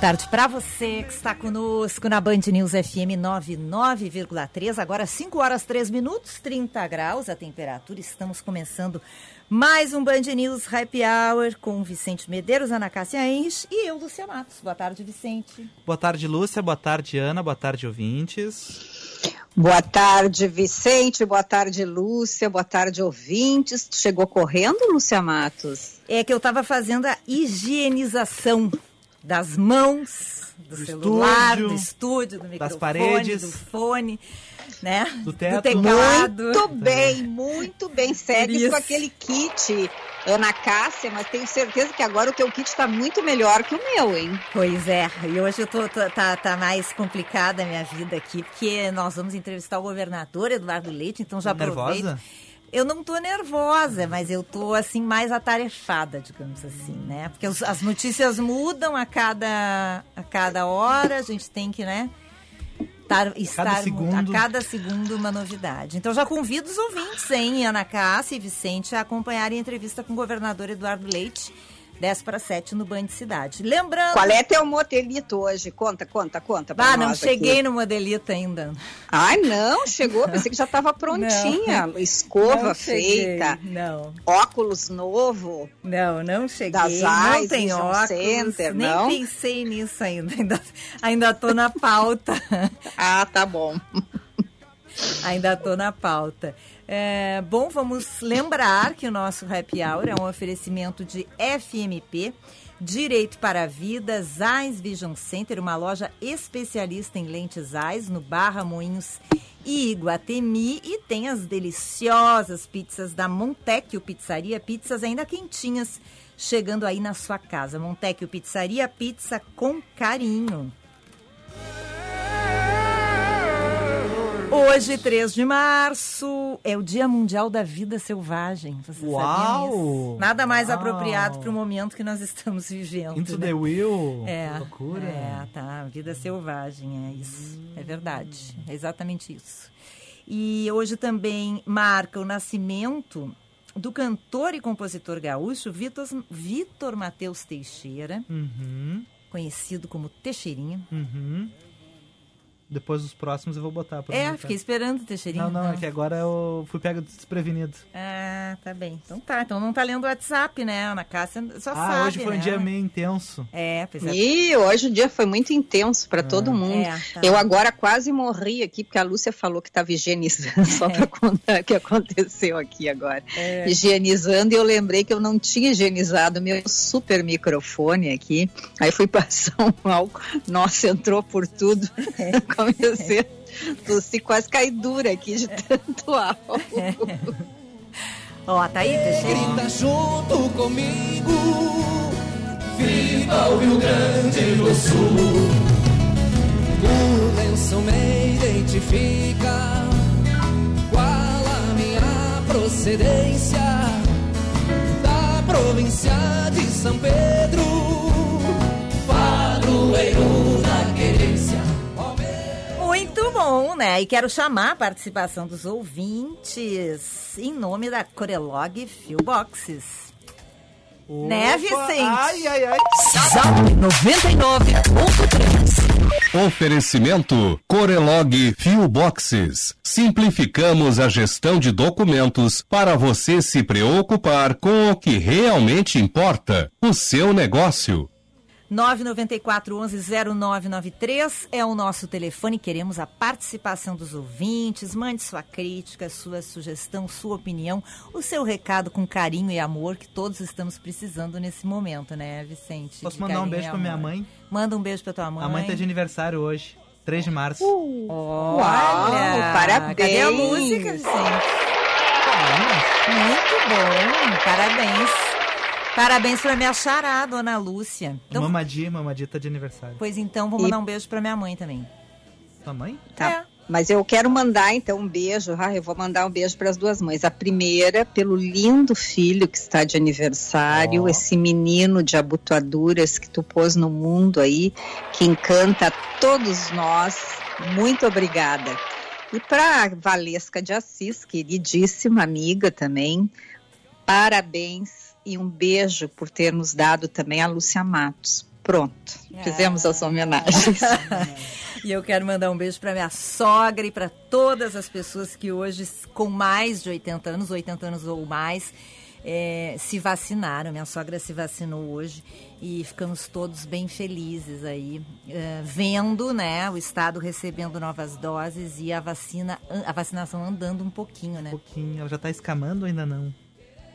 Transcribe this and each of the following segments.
Tarde para você que está conosco na Band News FM 99,3. Agora 5 horas 3 minutos, 30 graus a temperatura. Estamos começando mais um Band News Happy Hour com Vicente Medeiros, Ana Cássia Enres e eu, Lúcia Matos. Boa tarde, Vicente. Boa tarde, Lúcia. Boa tarde, Ana. Boa tarde, ouvintes. Boa tarde, Vicente. Boa tarde, Lúcia. Boa tarde, ouvintes. chegou correndo, Lúcia Matos? É que eu estava fazendo a higienização das mãos, do, do celular, estúdio, do estúdio, do microfone, das paredes, do fone, né? Do teto. Do teclado. Muito bem, muito bem. Segue com aquele kit, Ana Cássia, mas tenho certeza que agora o teu kit está muito melhor que o meu, hein? Pois é, e hoje eu tô, tô, tá, tá mais complicada a minha vida aqui, porque nós vamos entrevistar o governador Eduardo Leite, então já aproveito. Nervosa? Eu não tô nervosa, mas eu tô assim mais atarefada, digamos assim, né? Porque os, as notícias mudam a cada a cada hora, a gente tem que, né? Tar, estar cada segundo... a cada segundo uma novidade. Então já convido os ouvintes, hein, Ana Cássia e Vicente, a acompanharem a entrevista com o governador Eduardo Leite 10 para 7 no Banho de Cidade. Lembrando. Qual é teu modelito hoje? Conta, conta, conta. Ah, não cheguei aqui. no modelito ainda. Ai, não, chegou. Pensei que já estava prontinha. Não. Escova não feita. Não. Óculos novo. Não, não cheguei. Das não tem óculos. Center, nem não? pensei nisso ainda. Ainda, ainda tô na pauta. ah, tá bom. Ainda tô na pauta. É, bom, vamos lembrar que o nosso Happy Hour é um oferecimento de FMP, Direito para a Vida, Zais Vision Center, uma loja especialista em lentes Zais, no Barra Moinhos e Iguatemi. E tem as deliciosas pizzas da Montecchio Pizzaria, pizzas ainda quentinhas, chegando aí na sua casa. Montecchio Pizzaria, pizza com carinho. Hoje, 3 de março, é o Dia Mundial da Vida Selvagem. Você Uau! Nada mais Uau. apropriado para o momento que nós estamos vivendo. Into né? the will. É, que loucura. É, tá. Vida selvagem, é isso. É verdade. É exatamente isso. E hoje também marca o nascimento do cantor e compositor gaúcho Vitor, Vitor Matheus Teixeira, uhum. conhecido como Teixeirinha. Uhum. Depois dos próximos eu vou botar. Pra é, fiquei esperando, Teixeirinho. Não, não, não, é que agora eu fui pego desprevenido. Ah, tá bem. Então tá, então não tá lendo o WhatsApp, né, Ana Cássia? Só ah, sabe, hoje foi né? um dia meio intenso. É, apesar... E hoje o dia foi muito intenso para é. todo mundo. É, tá. Eu agora quase morri aqui, porque a Lúcia falou que estava higienizando, só para contar o que aconteceu aqui agora. É. Higienizando, e eu lembrei que eu não tinha higienizado meu super microfone aqui. Aí fui passar um álcool, nossa, entrou por tudo. Comecei Tossi quase cai dura aqui de tanto álcool. Ó, tá aí, Teixeira? Grita junto comigo, viva o Rio Grande do Sul. O lenço me identifica, qual a minha procedência, da província de São Pedro, Fado né? E quero chamar a participação dos ouvintes em nome da Corelog Boxes. Opa, né, Vicente? Ai, ai, ai. Zap 99.3. Oferecimento Corelog Boxes. Simplificamos a gestão de documentos para você se preocupar com o que realmente importa, o seu negócio. 994 11 0993 é o nosso telefone. Queremos a participação dos ouvintes. Mande sua crítica, sua sugestão, sua opinião, o seu recado com carinho e amor que todos estamos precisando nesse momento, né, Vicente? Posso mandar um beijo pra minha mãe? Manda um beijo pra tua mãe. A mãe tá de aniversário hoje, 3 de março. Uh, Olha! Uau, parabéns! Cadê a música, Vicente? Muito bom, parabéns. Parabéns pra minha chará, dona Lúcia. Então, Mamadi, Mamadi tá de aniversário. Pois então, vou mandar e... um beijo pra minha mãe também. Tua mãe? Tá. É. Mas eu quero mandar então um beijo, ah, eu vou mandar um beijo para as duas mães. A primeira, pelo lindo filho que está de aniversário, oh. esse menino de abotoaduras que tu pôs no mundo aí, que encanta todos nós. Muito obrigada. E para Valesca de Assis, queridíssima amiga também, parabéns e um beijo por ter nos dado também a Lúcia Matos. Pronto, fizemos as homenagens. e eu quero mandar um beijo para minha sogra e para todas as pessoas que hoje, com mais de 80 anos, 80 anos ou mais, é, se vacinaram. Minha sogra se vacinou hoje e ficamos todos bem felizes aí, é, vendo né, o Estado recebendo novas doses e a vacina, a vacinação andando um pouquinho, né? Um pouquinho. Ela já está escamando ou ainda não?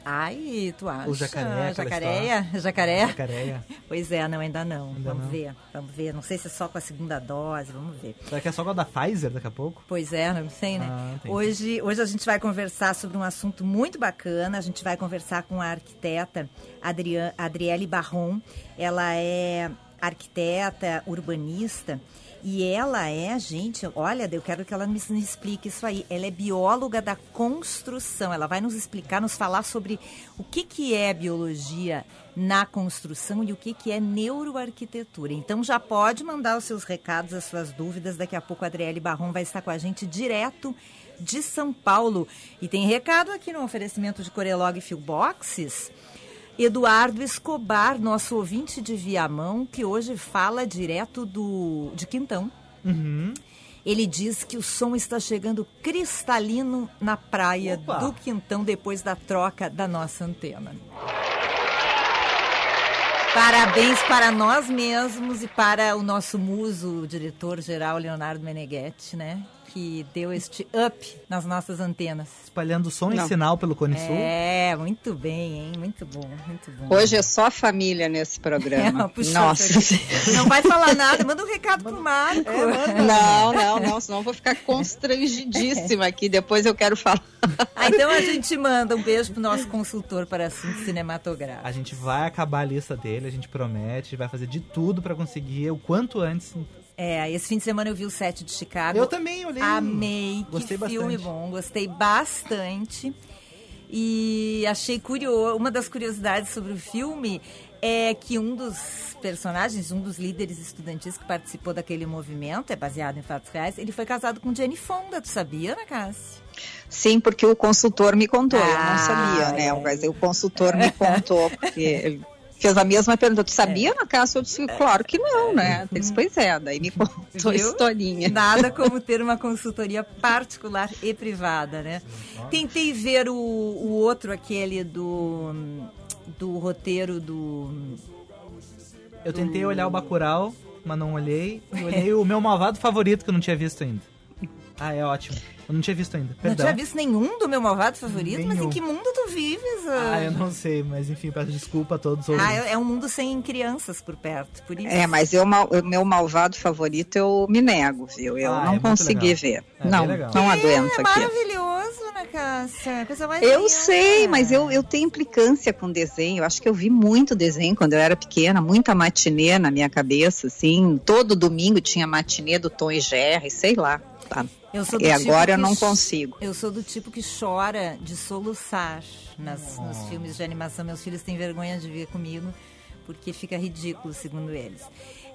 Ai, tu acha? O jacaré. Jacareia? Jacaré? Jacareia. Pois é, não, ainda não. Ainda vamos não. ver, vamos ver. Não sei se é só com a segunda dose, vamos ver. Será que é só com a da Pfizer daqui a pouco? Pois é, não sei, né? Ah, hoje, hoje a gente vai conversar sobre um assunto muito bacana. A gente vai conversar com a arquiteta Adriane, Adriele Barron. Ela é arquiteta, urbanista e ela é, gente, olha, eu quero que ela me, explique isso aí. Ela é bióloga da construção. Ela vai nos explicar, nos falar sobre o que, que é biologia na construção e o que, que é neuroarquitetura. Então já pode mandar os seus recados, as suas dúvidas. Daqui a pouco a Adriele Barron vai estar com a gente direto de São Paulo. E tem recado aqui no oferecimento de Corelog Boxes. Eduardo Escobar, nosso ouvinte de Viamão, que hoje fala direto do de Quintão. Uhum. Ele diz que o som está chegando cristalino na praia Opa. do Quintão depois da troca da nossa antena. Parabéns para nós mesmos e para o nosso muso, diretor-geral Leonardo Meneghetti, né? Que deu este up nas nossas antenas. Espalhando som Não. e sinal pelo Cone Sul. É, muito bem, hein? Muito bom, muito bom. Hoje é só família nesse programa. É, puxa, Nossa. Não vai falar nada, manda um recado pro Marco. É, não, não, não, senão eu vou ficar constrangidíssima aqui, depois eu quero falar. Ah, então a gente manda um beijo pro nosso consultor para assuntos cinematográficos. A gente vai acabar a lista dele, a gente promete, vai fazer de tudo para conseguir o quanto antes é, esse fim de semana eu vi o set de Chicago. Eu também olhei. Amei. Gostei que bastante. filme bom. Gostei bastante. E achei curioso. Uma das curiosidades sobre o filme é que um dos personagens, um dos líderes estudantis que participou daquele movimento, é baseado em fatos reais, ele foi casado com Jenny Fonda, tu sabia, Ana Cássia? Sim, porque o consultor me contou, ah, eu não sabia, né? É. Mas o consultor me contou, porque fez a mesma pergunta. Tu sabia, é. na casa? Eu disse, claro que não, né? Ele disse, pois é, daí me contou a historinha. Nada como ter uma consultoria particular e privada, né? Tentei ver o, o outro, aquele do, do roteiro do... Eu tentei olhar o Bacurau, mas não olhei. Eu olhei o meu malvado favorito, que eu não tinha visto ainda. Ah, é ótimo. Eu não tinha visto ainda. Perdão. Não tinha visto nenhum do meu malvado favorito? Nenhum. Mas em que mundo tu vives? Ah, eu não sei, mas enfim, peço desculpa a todos. Ah, é, é um mundo sem crianças por perto, por isso. É, mas eu, meu malvado favorito eu me nego, viu? Eu ah, não é consegui ver. É, não, não aguento é, aqui. É maravilhoso, né, Cássia? Coisa mais eu sei, mas eu, eu tenho implicância com desenho. Eu acho que eu vi muito desenho quando eu era pequena, muita matinê na minha cabeça, assim. Todo domingo tinha matinê do Tom e Jerry, sei lá. Tá. Eu sou do e tipo agora eu não consigo. Eu sou do tipo que chora de soluçar nas, nos filmes de animação. Meus filhos têm vergonha de ver comigo porque fica ridículo, segundo eles.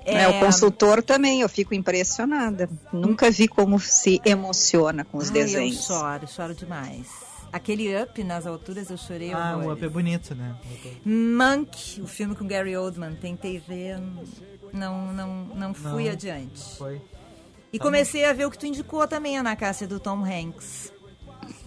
É, é, o consultor também, eu fico impressionada. Nunca vi como se emociona com os Ai, desenhos. Eu choro, choro demais. Aquele Up nas alturas eu chorei Ah, o Up é bonito, né? Monk, o filme com Gary Oldman, tentei ver, não, não, não fui não, adiante. Foi. E comecei a ver o que tu indicou também, Ana Cássia, do Tom Hanks.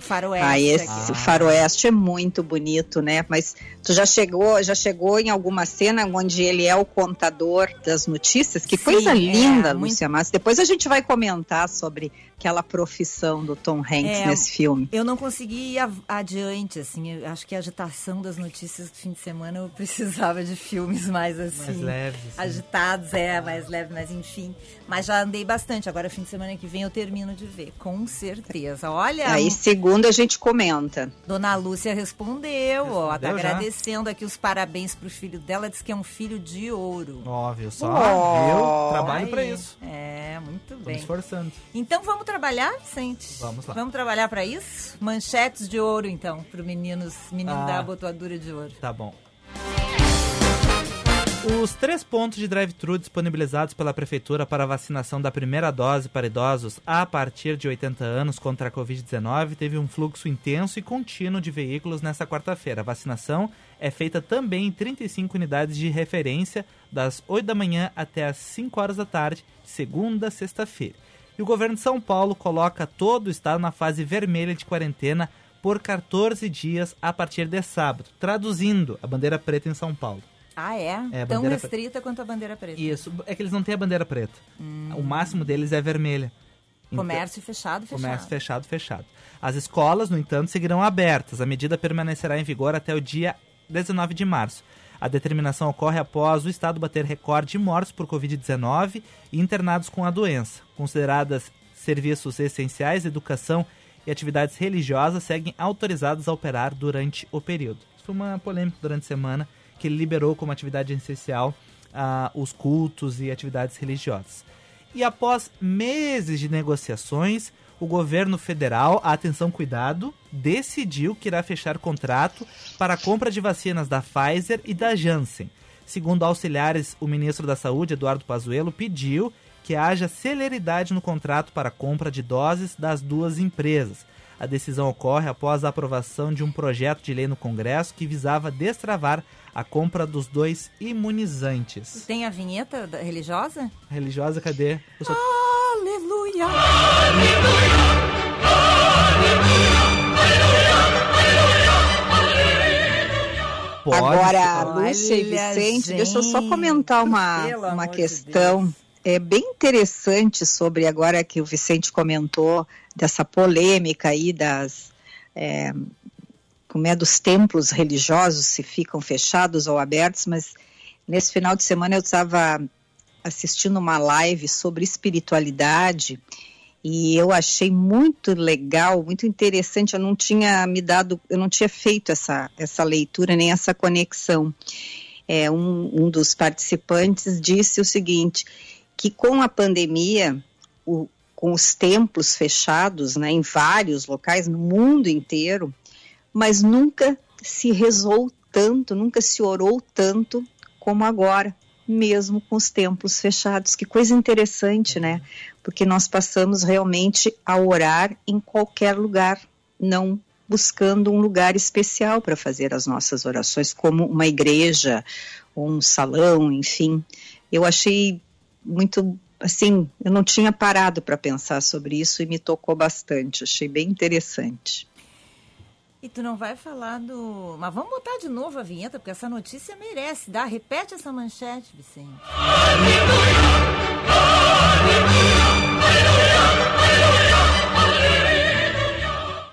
Faroeste. Ah, esse ah. faroeste é muito bonito, né? Mas tu já chegou, já chegou em alguma cena onde ele é o contador das notícias? Que Sim, coisa é, linda, é, Lúcia muito... Mas depois a gente vai comentar sobre aquela profissão do Tom Hanks é, nesse filme. Eu não consegui ir adiante, assim, acho que a agitação das notícias do fim de semana eu precisava de filmes mais assim. Mais leves. Assim. Agitados, é, mais leve, mas enfim. Mas já andei bastante, agora fim de semana que vem eu termino de ver, com certeza. Olha... Aí segunda a gente comenta. Dona Lúcia respondeu, respondeu ó, tá agradecendo aqui os parabéns pro filho dela, diz que é um filho de ouro. Óbvio, só, oh, Trabalho para isso. É, muito Tô bem. Me esforçando. Então vamos trabalhar, Vicente? Vamos lá. Vamos trabalhar para isso? Manchetes de ouro, então, para meninos, menino ah, da abotoadura de ouro. Tá bom. Os três pontos de drive-thru disponibilizados pela Prefeitura para a vacinação da primeira dose para idosos a partir de 80 anos contra a Covid-19 teve um fluxo intenso e contínuo de veículos nesta quarta-feira. A vacinação é feita também em 35 unidades de referência, das 8 da manhã até as 5 horas da tarde, segunda a sexta-feira. E o governo de São Paulo coloca todo o estado na fase vermelha de quarentena por 14 dias a partir de sábado, traduzindo a bandeira preta em São Paulo. Ah, é? é Tão restrita pre... quanto a bandeira preta. Isso, é que eles não têm a bandeira preta. Hum. O máximo deles é vermelha. Comércio então, fechado, fechado. Comércio fechado, fechado. As escolas, no entanto, seguirão abertas. A medida permanecerá em vigor até o dia 19 de março. A determinação ocorre após o estado bater recorde de mortes por Covid-19 e internados com a doença. Consideradas serviços essenciais, educação e atividades religiosas seguem autorizadas a operar durante o período. Isso foi uma polêmica durante a semana que ele liberou como atividade essencial uh, os cultos e atividades religiosas. E após meses de negociações, o governo federal, atenção cuidado, decidiu que irá fechar contrato para a compra de vacinas da Pfizer e da Janssen. Segundo auxiliares, o ministro da Saúde, Eduardo Pazuello, pediu que haja celeridade no contrato para a compra de doses das duas empresas. A decisão ocorre após a aprovação de um projeto de lei no Congresso que visava destravar a compra dos dois imunizantes. Tem a vinheta religiosa? religiosa, cadê? Só... Aleluia! Aleluia! Pode. Agora, Lúcia e Vicente, gente. deixa eu só comentar uma, uma questão. De é bem interessante sobre agora que o Vicente comentou dessa polêmica aí das é, como é dos templos religiosos se ficam fechados ou abertos, mas nesse final de semana eu estava assistindo uma live sobre espiritualidade e eu achei muito legal, muito interessante. Eu não tinha me dado, eu não tinha feito essa, essa leitura nem essa conexão. É, um, um dos participantes disse o seguinte: que com a pandemia, o, com os templos fechados, né, em vários locais no mundo inteiro, mas nunca se rezou tanto, nunca se orou tanto como agora mesmo com os templos fechados. Que coisa interessante, né? Porque nós passamos realmente a orar em qualquer lugar, não buscando um lugar especial para fazer as nossas orações, como uma igreja, ou um salão, enfim. Eu achei muito assim, eu não tinha parado para pensar sobre isso e me tocou bastante, achei bem interessante. E tu não vai falar do. Mas vamos botar de novo a vinheta, porque essa notícia merece. Dá, repete essa manchete, Vicente.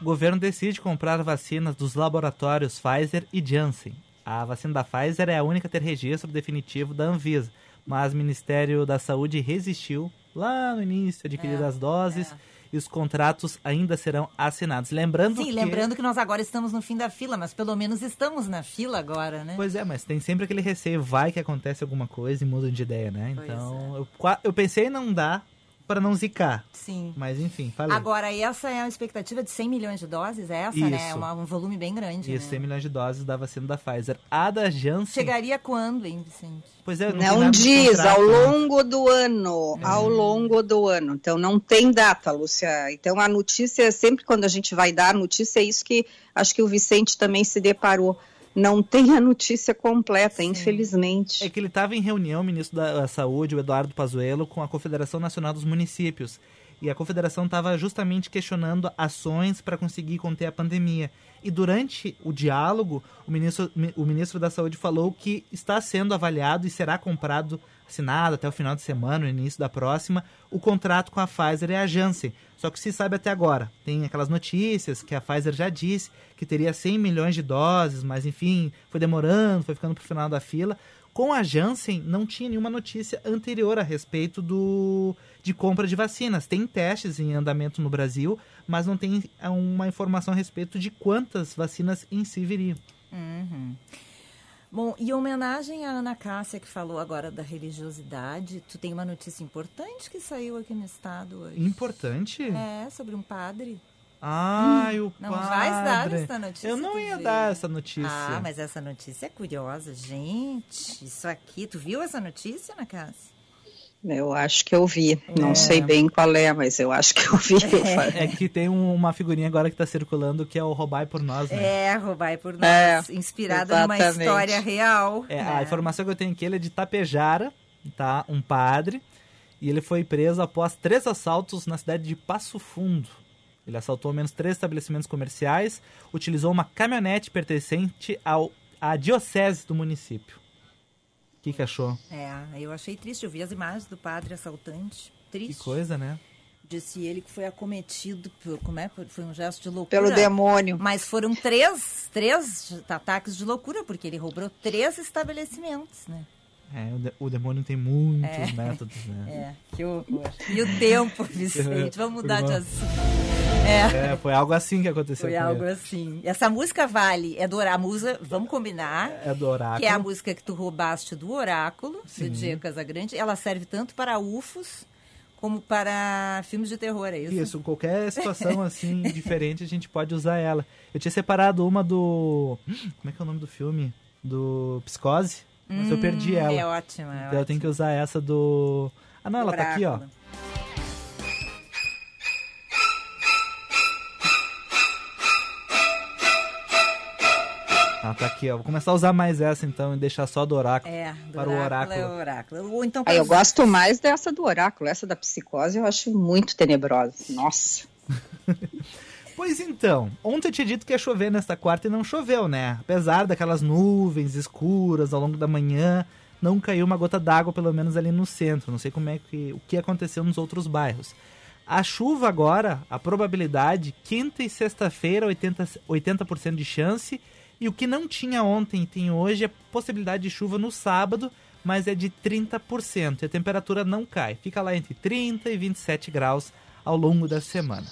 O governo decide comprar vacinas dos laboratórios Pfizer e Janssen. A vacina da Pfizer é a única a ter registro definitivo da Anvisa, mas o Ministério da Saúde resistiu lá no início, adquirir é, as doses. É e os contratos ainda serão assinados. Lembrando Sim, que... lembrando que nós agora estamos no fim da fila, mas pelo menos estamos na fila agora, né? Pois é, mas tem sempre aquele receio, vai que acontece alguma coisa e mudam de ideia, né? Pois então, é. eu, eu pensei em não dar para não zicar. Sim. Mas enfim, falei. Agora, essa é a expectativa de 100 milhões de doses, é essa, né? Isso. né? Um, um volume bem grande. Isso, né? 100 milhões de doses da vacina da Pfizer. A da Janssen... Chegaria quando, hein, Vicente? Pois é, não, não diz, ao longo do ano, é. ao longo do ano. Então, não tem data, Lúcia. Então, a notícia, sempre quando a gente vai dar a notícia, é isso que acho que o Vicente também se deparou não tem a notícia completa, Sim. infelizmente. É que ele estava em reunião, o ministro da Saúde, o Eduardo Pazuello, com a Confederação Nacional dos Municípios. E a confederação estava justamente questionando ações para conseguir conter a pandemia. E durante o diálogo, o ministro, o ministro da Saúde falou que está sendo avaliado e será comprado, assinado até o final de semana, no início da próxima, o contrato com a Pfizer e a Janssen. Só que se sabe até agora. Tem aquelas notícias que a Pfizer já disse que teria 100 milhões de doses, mas enfim, foi demorando, foi ficando para o final da fila. Com a Janssen, não tinha nenhuma notícia anterior a respeito do, de compra de vacinas. Tem testes em andamento no Brasil, mas não tem é, uma informação a respeito de quantas vacinas em si viriam. Uhum. Bom, e homenagem à Ana Cássia, que falou agora da religiosidade, tu tem uma notícia importante que saiu aqui no estado hoje. Importante? É, sobre um padre. Ai, hum, o não padre. Não vai dar essa notícia. Eu não ia dar essa notícia. Ah, mas essa notícia é curiosa. Gente, isso aqui, tu viu essa notícia, Ana Cássia? Eu acho que eu vi. Não é. sei bem qual é, mas eu acho que eu vi. É, é que tem uma figurinha agora que está circulando que é o Roubai por Nós, né? É, Roubai por Nós. É, inspirada exatamente. numa história real. É, A é. informação que eu tenho aqui ele é de Tapejara, tá? Um padre. E ele foi preso após três assaltos na cidade de Passo Fundo. Ele assaltou ao menos três estabelecimentos comerciais, utilizou uma caminhonete pertencente ao, à diocese do município. O que, que achou? É, eu achei triste. Eu vi as imagens do padre assaltante. Triste. Que coisa, né? Disse ele que foi acometido por, como é? Foi um gesto de loucura. Pelo demônio. Mas foram três, três ataques de loucura, porque ele roubou três estabelecimentos, né? É, o, de, o demônio tem muitos é. métodos, né? É, que horror. E o tempo, Vicente, vamos mudar de assunto. É. é. foi algo assim que aconteceu. Foi algo ele. assim. Essa música vale, é do oráculo, música, vamos combinar. É do oráculo. Que é a música que tu roubaste do oráculo, Sim. do Diego Casagrande. Ela serve tanto para UFOs como para filmes de terror, é isso? Isso, qualquer situação assim diferente a gente pode usar ela. Eu tinha separado uma do. Como é que é o nome do filme? Do Psicose, mas hum, eu perdi ela. É ótima. É então eu tenho que usar essa do. Ah, não, ela tá aqui, ó. Ah, tá aqui, ó. Vou começar a usar mais essa então e deixar só do oráculo é, do para oráculo o oráculo. É o oráculo. Ou então ah, eu gosto mais dessa do oráculo, essa da psicose eu acho muito tenebrosa. Nossa. pois então, ontem eu tinha dito que ia chover nesta quarta e não choveu, né? Apesar daquelas nuvens escuras ao longo da manhã, não caiu uma gota d'água, pelo menos ali no centro. Não sei como é que o que aconteceu nos outros bairros. A chuva agora, a probabilidade, quinta e sexta-feira, 80%, 80 de chance e o que não tinha ontem e tem hoje é possibilidade de chuva no sábado, mas é de 30%. E a temperatura não cai, fica lá entre 30 e 27 graus ao longo da semana.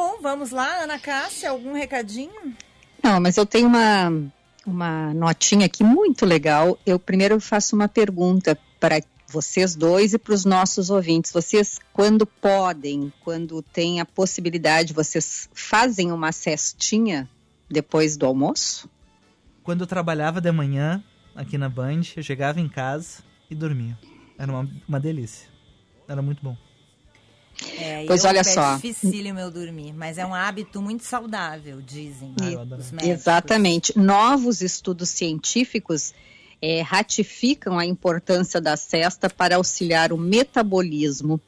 Bom, vamos lá, Ana Cássia, algum recadinho? Não, mas eu tenho uma, uma notinha aqui muito legal. Eu primeiro faço uma pergunta para vocês dois e para os nossos ouvintes. Vocês, quando podem, quando tem a possibilidade, vocês fazem uma cestinha depois do almoço? Quando eu trabalhava de manhã aqui na Band, eu chegava em casa e dormia. Era uma, uma delícia. Era muito bom. É, pois olha só. É difícil meu dormir, mas é um hábito muito saudável, dizem os médicos. Exatamente. Novos estudos científicos é, ratificam a importância da cesta para auxiliar o metabolismo.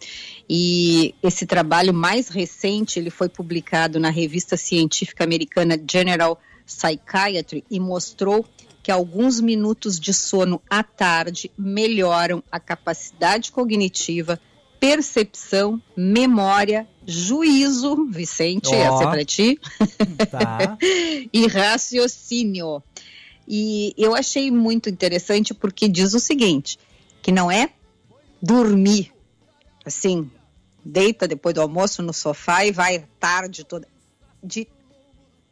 E esse trabalho mais recente, ele foi publicado na revista científica americana General Psychiatry e mostrou que alguns minutos de sono à tarde melhoram a capacidade cognitiva, percepção, memória, juízo, Vicente, oh. essa é para ti, tá. e raciocínio. E eu achei muito interessante porque diz o seguinte, que não é dormir, assim, deita depois do almoço no sofá e vai tarde toda. De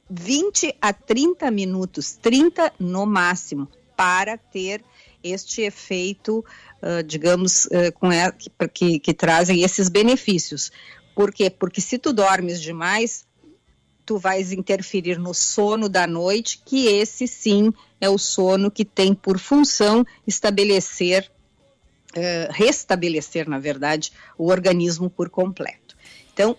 20 a 30 minutos, 30 no máximo, para ter este efeito, uh, digamos, uh, com a, que, que, que trazem esses benefícios. Por quê? Porque se tu dormes demais, tu vais interferir no sono da noite, que esse sim é o sono que tem por função estabelecer, uh, restabelecer, na verdade, o organismo por completo. Então,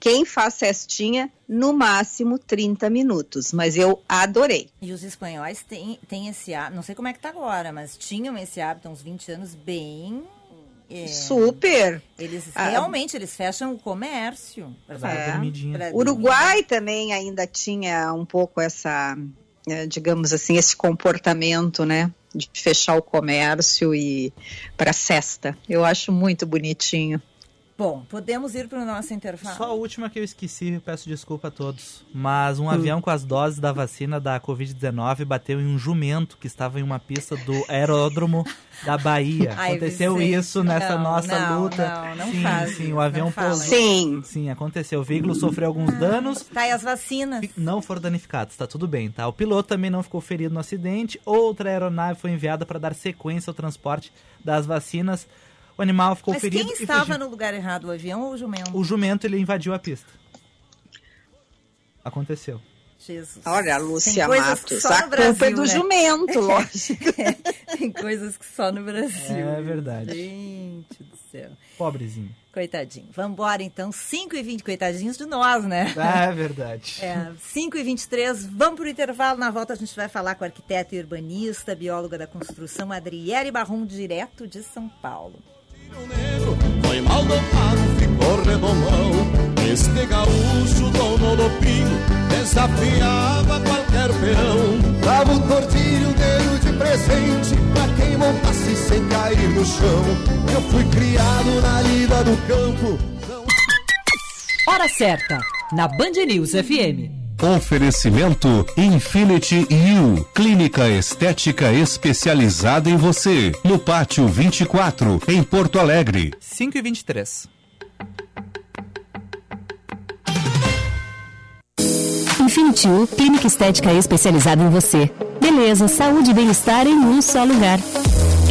quem faz cestinha, no máximo 30 minutos, mas eu adorei. E os espanhóis têm, têm esse hábito, não sei como é que tá agora, mas tinham esse hábito há uns 20 anos bem... É, Super! Eles ah, realmente, eles fecham o comércio. É. Uruguai também ainda tinha um pouco essa, é, digamos assim, esse comportamento, né? De fechar o comércio e para cesta. Eu acho muito bonitinho. Bom, podemos ir para o nosso intervalo. Só a última que eu esqueci, peço desculpa a todos. Mas um hum. avião com as doses da vacina da Covid-19 bateu em um jumento que estava em uma pista do aeródromo da Bahia. Ai, aconteceu Vicente, isso nessa não, nossa não, luta. Não, não sim, faz. Sim, o avião pousou. Sim. Sim, aconteceu. O veículo sofreu alguns danos. Tá, e as vacinas? Não foram danificados, tá tudo bem, tá? O piloto também não ficou ferido no acidente. Outra aeronave foi enviada para dar sequência ao transporte das vacinas o animal ficou Mas ferido. Quem estava no lugar errado, o avião ou o jumento? O jumento ele invadiu a pista. Aconteceu. Jesus. Olha, Lúcia Matos, a Brasil, culpa é do né? jumento, lógico. Tem coisas que só no Brasil. É verdade. Gente do céu. Pobrezinho. Coitadinho. Vamos embora então, 5 e 20 coitadinhos de nós, né? Ah, é verdade. É, 5 e 23 vamos para o intervalo. Na volta a gente vai falar com a arquiteta e urbanista, bióloga da construção, Adriele Barrom, direto de São Paulo. Foi mal dopado, ficou redomão. Este gaúcho, dono do pinho, desafiava qualquer peão. Dava um tortilho dele de presente pra quem montasse sem cair no chão. Eu fui criado na lida do campo. Não... Hora certa, na Band News FM. Oferecimento Infinity U, clínica estética especializada em você, no Pátio 24, em Porto Alegre. 5 e 23. Infinity U, clínica estética especializada em você. Beleza, saúde e bem-estar em um só lugar.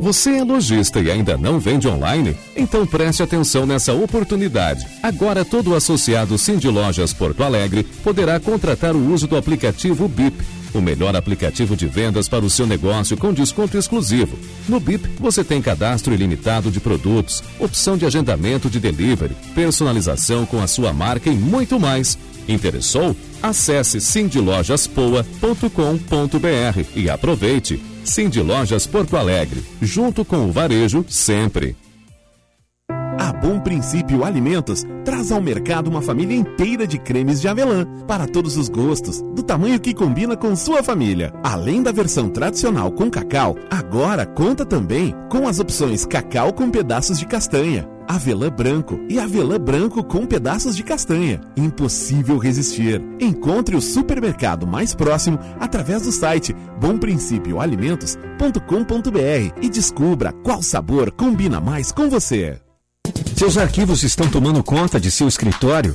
Você é lojista e ainda não vende online? Então preste atenção nessa oportunidade. Agora todo associado Cindy Lojas Porto Alegre poderá contratar o uso do aplicativo BIP, o melhor aplicativo de vendas para o seu negócio com desconto exclusivo. No BIP você tem cadastro ilimitado de produtos, opção de agendamento de delivery, personalização com a sua marca e muito mais. Interessou? Acesse cindylojaspoa.com.br e aproveite. Cindy Lojas Porto Alegre, junto com o varejo sempre. A Bom Princípio Alimentos traz ao mercado uma família inteira de cremes de avelã, para todos os gostos, do tamanho que combina com sua família. Além da versão tradicional com cacau, agora conta também com as opções cacau com pedaços de castanha, avelã branco e avelã branco com pedaços de castanha. Impossível resistir. Encontre o supermercado mais próximo através do site bomprincipioalimentos.com.br e descubra qual sabor combina mais com você. Seus arquivos estão tomando conta de seu escritório?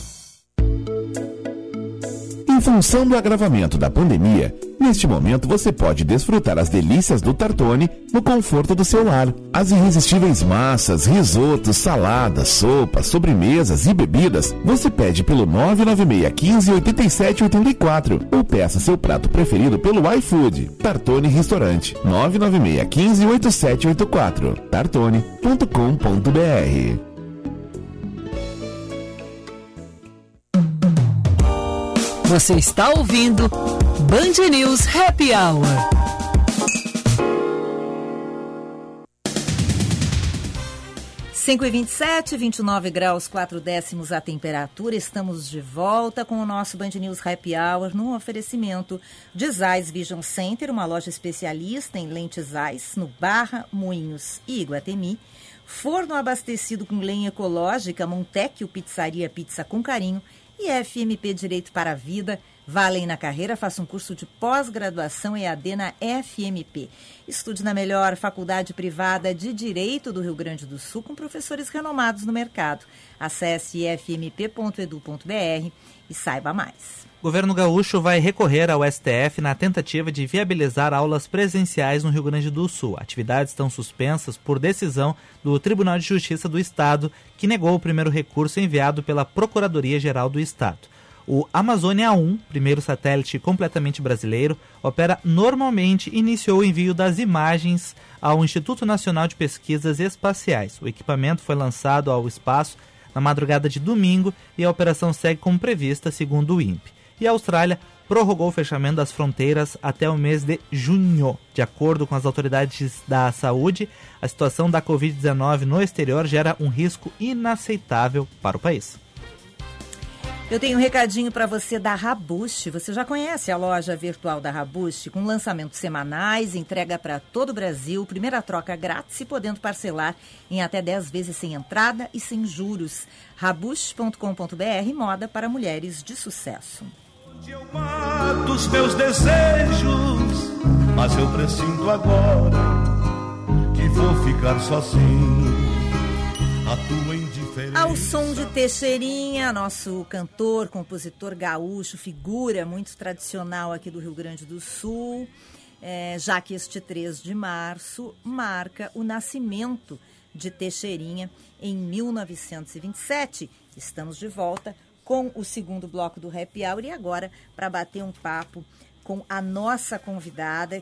Em função do agravamento da pandemia, neste momento você pode desfrutar as delícias do Tartone no conforto do seu lar. As irresistíveis massas, risotos, saladas, sopas, sobremesas e bebidas você pede pelo 996 15 87 84 ou peça seu prato preferido pelo iFood. Tartone Restaurante 996 15 8784 tartone.com.br Você está ouvindo Band News Happy Hour. Cinco e vinte e sete, vinte e nove graus, quatro décimos a temperatura. Estamos de volta com o nosso Band News Happy Hour num oferecimento de Zeiss Vision Center, uma loja especialista em lentes Zeiss no Barra, Moinhos e Iguatemi. Forno abastecido com lenha ecológica, Montecchio Pizzaria Pizza com Carinho e FMP Direito para a Vida. Valem na carreira, faça um curso de pós-graduação EAD na FMP. Estude na melhor faculdade privada de Direito do Rio Grande do Sul com professores renomados no mercado. Acesse fmp.edu.br e saiba mais. Governo gaúcho vai recorrer ao STF na tentativa de viabilizar aulas presenciais no Rio Grande do Sul. Atividades estão suspensas por decisão do Tribunal de Justiça do Estado, que negou o primeiro recurso enviado pela Procuradoria-Geral do Estado. O Amazônia 1, primeiro satélite completamente brasileiro, opera normalmente e iniciou o envio das imagens ao Instituto Nacional de Pesquisas Espaciais. O equipamento foi lançado ao espaço na madrugada de domingo e a operação segue como prevista, segundo o INPE. E a Austrália prorrogou o fechamento das fronteiras até o mês de junho. De acordo com as autoridades da saúde, a situação da Covid-19 no exterior gera um risco inaceitável para o país. Eu tenho um recadinho para você da Rabush. Você já conhece a loja virtual da Rabush, com lançamentos semanais, entrega para todo o Brasil, primeira troca grátis e podendo parcelar em até 10 vezes sem entrada e sem juros. Rabush.com.br, moda para mulheres de sucesso. Eu mato os meus desejos, mas eu presinto agora que vou ficar sozinho. Ao som de Teixeirinha, nosso cantor, compositor gaúcho, figura muito tradicional aqui do Rio Grande do Sul, é, já que este 3 de março marca o nascimento de Teixeirinha em 1927. Estamos de volta com o segundo bloco do Happy Hour e agora para bater um papo com a nossa convidada,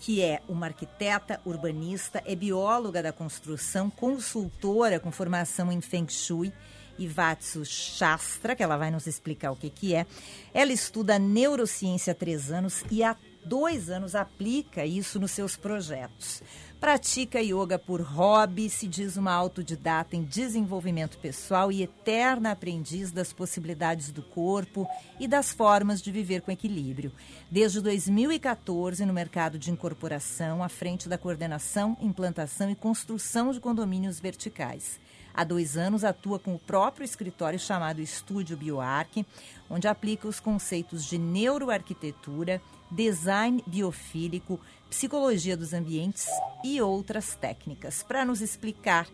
que é uma arquiteta, urbanista, é bióloga da construção, consultora com formação em Feng Shui e Vatsu Shastra, que ela vai nos explicar o que, que é. Ela estuda neurociência há três anos e há dois anos aplica isso nos seus projetos. Pratica yoga por hobby, se diz uma autodidata em desenvolvimento pessoal e eterna aprendiz das possibilidades do corpo e das formas de viver com equilíbrio. Desde 2014, no mercado de incorporação, à frente da coordenação, implantação e construção de condomínios verticais. Há dois anos atua com o próprio escritório chamado Estúdio BioArc, onde aplica os conceitos de neuroarquitetura, design biofílico, psicologia dos ambientes e outras técnicas. Para nos explicar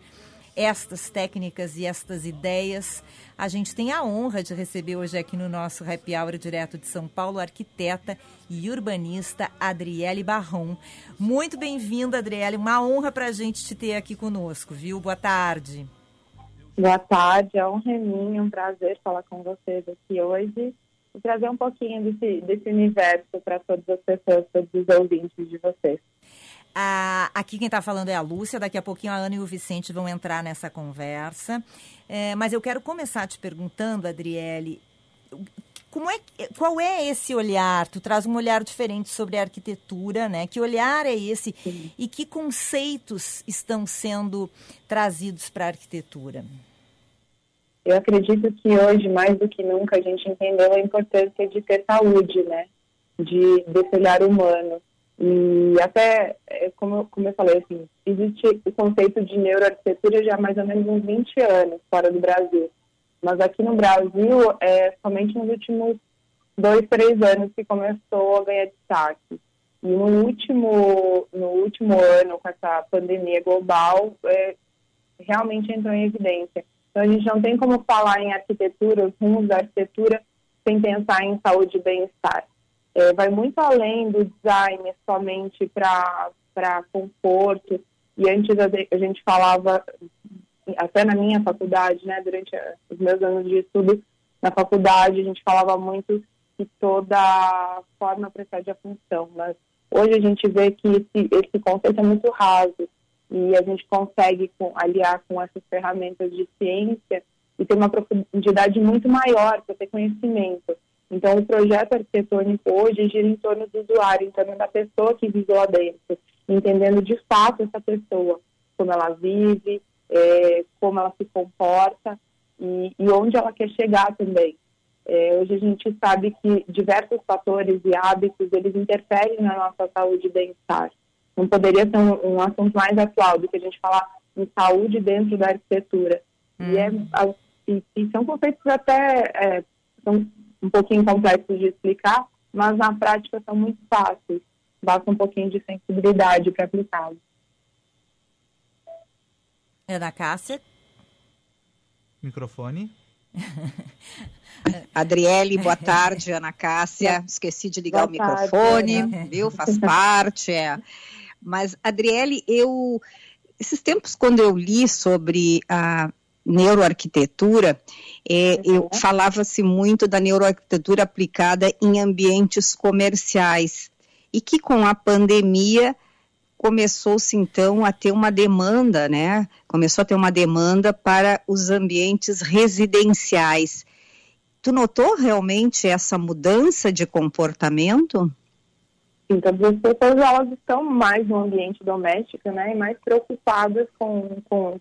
estas técnicas e estas ideias, a gente tem a honra de receber hoje aqui no nosso Happy Hour direto de São Paulo, a arquiteta e urbanista Adriele Barron. Muito bem-vinda, Adriele. Uma honra para a gente te ter aqui conosco, viu? Boa tarde. Boa tarde, é um reminho, um prazer falar com vocês aqui hoje trazer um pouquinho desse, desse universo para todas as pessoas, todos os ouvintes de vocês. Ah, aqui quem está falando é a Lúcia, daqui a pouquinho a Ana e o Vicente vão entrar nessa conversa. É, mas eu quero começar te perguntando, Adriele, como é, qual é esse olhar? Tu traz um olhar diferente sobre a arquitetura, né? Que olhar é esse Sim. e que conceitos estão sendo trazidos para a arquitetura? Eu acredito que hoje, mais do que nunca, a gente entendeu a importância de ter saúde, né? De, desse olhar humano. E até, é, como, como eu falei, assim, existe o conceito de neuroarquitetura já há mais ou menos uns 20 anos fora do Brasil. Mas aqui no Brasil, é somente nos últimos dois, três anos que começou a ganhar destaque. E no último, no último ano, com essa pandemia global, é, realmente entrou em evidência. Então, a gente não tem como falar em arquitetura, os rumos da arquitetura, sem pensar em saúde e bem-estar. É, vai muito além do design somente para conforto. E antes a gente falava, até na minha faculdade, né, durante os meus anos de estudo na faculdade, a gente falava muito que toda forma precede a função. Mas hoje a gente vê que esse, esse conceito é muito raso e a gente consegue com, aliar com essas ferramentas de ciência e ter uma profundidade muito maior para ter conhecimento. Então, o projeto arquitetônico hoje gira em torno do usuário, em torno da pessoa que vive lá dentro, entendendo de fato essa pessoa, como ela vive, é, como ela se comporta e, e, onde ela quer chegar também. É, hoje a gente sabe que diversos fatores e hábitos, eles interferem na nossa saúde e bem-estar. Não poderia ser um, um, assunto mais atual do que a gente falar em saúde dentro da arquitetura. Hum. E, é, e, e, são conceitos até é, são um pouquinho complexos de explicar, mas na prática são muito fáceis. Basta um pouquinho de sensibilidade para aplicá-los. Ana Cássia? Microfone. Adriele, boa tarde, Ana Cássia. Esqueci de ligar boa o microfone, tarde, viu? Faz parte. É. Mas, Adriele, eu. Esses tempos, quando eu li sobre a neuroarquitetura, é, eu uhum. falava-se muito da neuroarquitetura aplicada em ambientes comerciais e que com a pandemia começou-se então a ter uma demanda, né? Começou a ter uma demanda para os ambientes residenciais. Tu notou realmente essa mudança de comportamento? Então, as pessoas elas estão mais no ambiente doméstico, né, e mais preocupadas com, com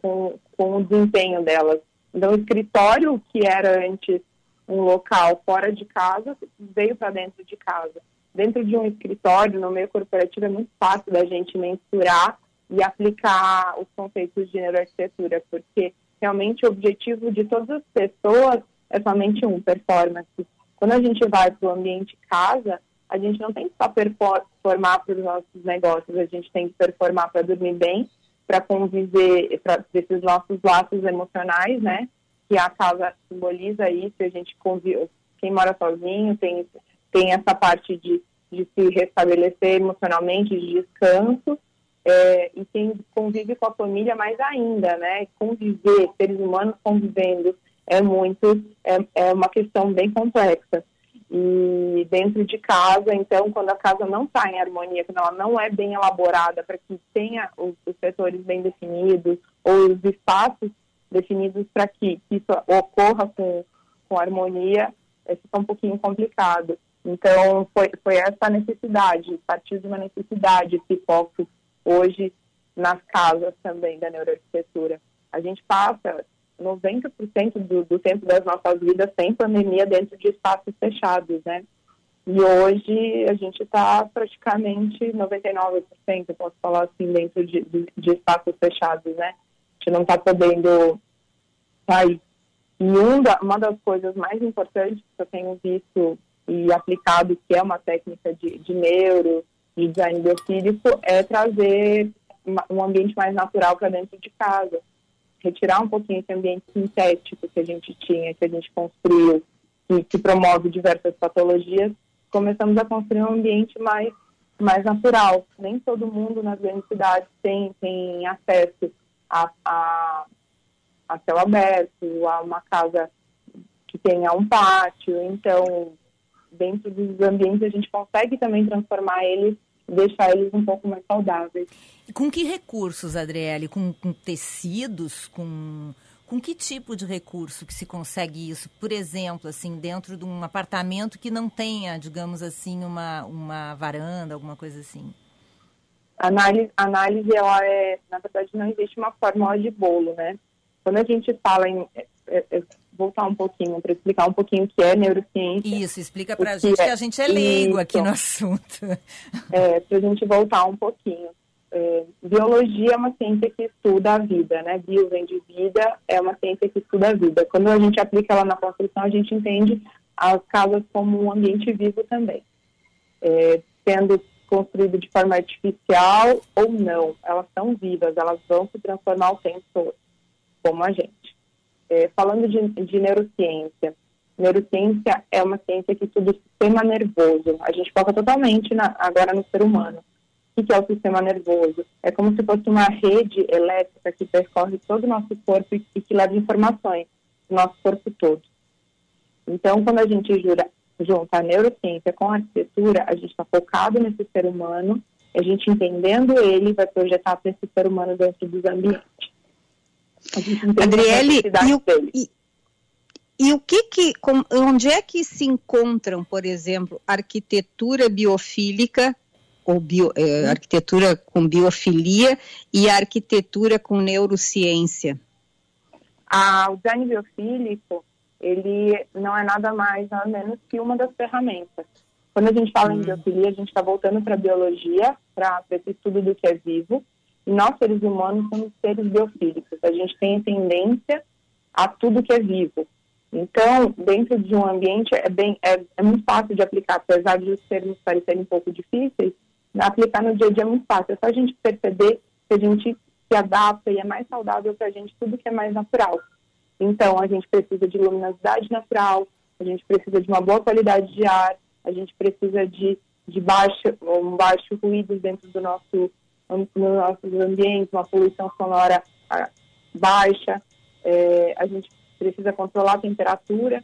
com, com o desempenho delas. Então, o escritório, que era antes um local fora de casa, veio para dentro de casa. Dentro de um escritório, no meio corporativo, é muito fácil da gente mensurar e aplicar os conceitos de neuroarquitetura, porque realmente o objetivo de todas as pessoas é somente um, performance. Quando a gente vai para o ambiente casa, a gente não tem que só performar para os nossos negócios, a gente tem que performar para dormir bem para conviver, para esses nossos laços emocionais, né? Que a casa simboliza isso, a gente convive, quem mora sozinho tem, tem essa parte de, de se restabelecer emocionalmente, de descanso, é, e quem convive com a família mais ainda, né? Conviver, seres humanos convivendo, é muito, é, é uma questão bem complexa e dentro de casa, então, quando a casa não está em harmonia, quando ela não é bem elaborada para que tenha os, os, setores bem definidos ou os espaços definidos para que, isso ocorra com, com harmonia, é, fica um pouquinho complicado. Então, foi, foi essa necessidade, partir de uma necessidade, esse foco hoje nas casas também da neuroarquitetura. A gente passa 90% do, do tempo das nossas vidas sem pandemia dentro de espaços fechados, né? E hoje a gente está praticamente 99%, posso falar assim, dentro de, de, de espaços fechados, né? A gente não está podendo sair. E um uma das coisas mais importantes que eu tenho visto e aplicado, que é uma técnica de, de neuro, de design biofísico, é trazer um ambiente mais natural para dentro de casa retirar um pouquinho esse ambiente sintético que a gente tinha, que a gente construiu, e que promove diversas patologias, começamos a construir um ambiente mais, mais natural. Nem todo mundo nas grandes cidades tem, tem acesso a, a, a céu aberto, a uma casa que tenha um pátio. Então, dentro dos ambientes, a gente consegue também transformar eles deixar eles um pouco mais saudáveis. Com que recursos, Adriele? Com, com tecidos? Com, com que tipo de recurso que se consegue isso? Por exemplo, assim, dentro de um apartamento que não tenha, digamos assim, uma, uma varanda, alguma coisa assim? A análise, análise, ela é, na verdade, não existe uma fórmula de bolo, né? Quando a gente fala em é, é, é voltar um pouquinho, para explicar um pouquinho o que é neurociência. Isso, explica para a gente, que, é, que a gente é leigo aqui no assunto. É, para a gente voltar um pouquinho. É, biologia é uma ciência que estuda a vida, né? Bio vem de vida, é uma ciência que estuda a vida. Quando a gente aplica ela na construção, a gente entende as casas como um ambiente vivo também. É, sendo construído de forma artificial ou não, elas são vivas, elas vão se transformar o tempo todo, como a gente. É, falando de, de, neurociência, Neurociência é uma ciência que estuda o sistema nervoso. A gente foca totalmente na, agora no ser humano. O que é o sistema nervoso? É como se fosse uma rede elétrica que percorre todo o nosso corpo e, e que leva informações do nosso corpo todo. Então, quando a gente jura, junta a neurociência com a arquitetura, a gente está focado nesse ser humano, a gente entendendo ele vai projetar para esse ser humano dentro dos ambientes. Adriele, e o, e, e o que que, onde é que se encontram, por exemplo, arquitetura biofílica ou bio, eh, arquitetura com biofilia e arquitetura com neurociência? Ah, o design biofílico, ele não é nada mais, nada menos que uma das ferramentas. Quando a gente fala hum. em biofilia, a gente está voltando para a biologia, para esse estudo do que é vivo, e nós, seres humanos, somos seres biofílicos. A gente tem tendência a tudo que é vivo. Então, dentro de um ambiente, é, bem, é, é muito fácil de aplicar, apesar de os termos parecerem um pouco difíceis, aplicar no dia a dia é muito fácil. É só a gente perceber que a gente se adapta e é mais saudável para a gente tudo que é mais natural. Então, a gente precisa de luminosidade natural, a gente precisa de uma boa qualidade de ar, a gente precisa de, de baixo, um baixo ruído dentro do nosso, no nosso ambiente, uma poluição sonora ah, baixa, é, a gente precisa controlar a temperatura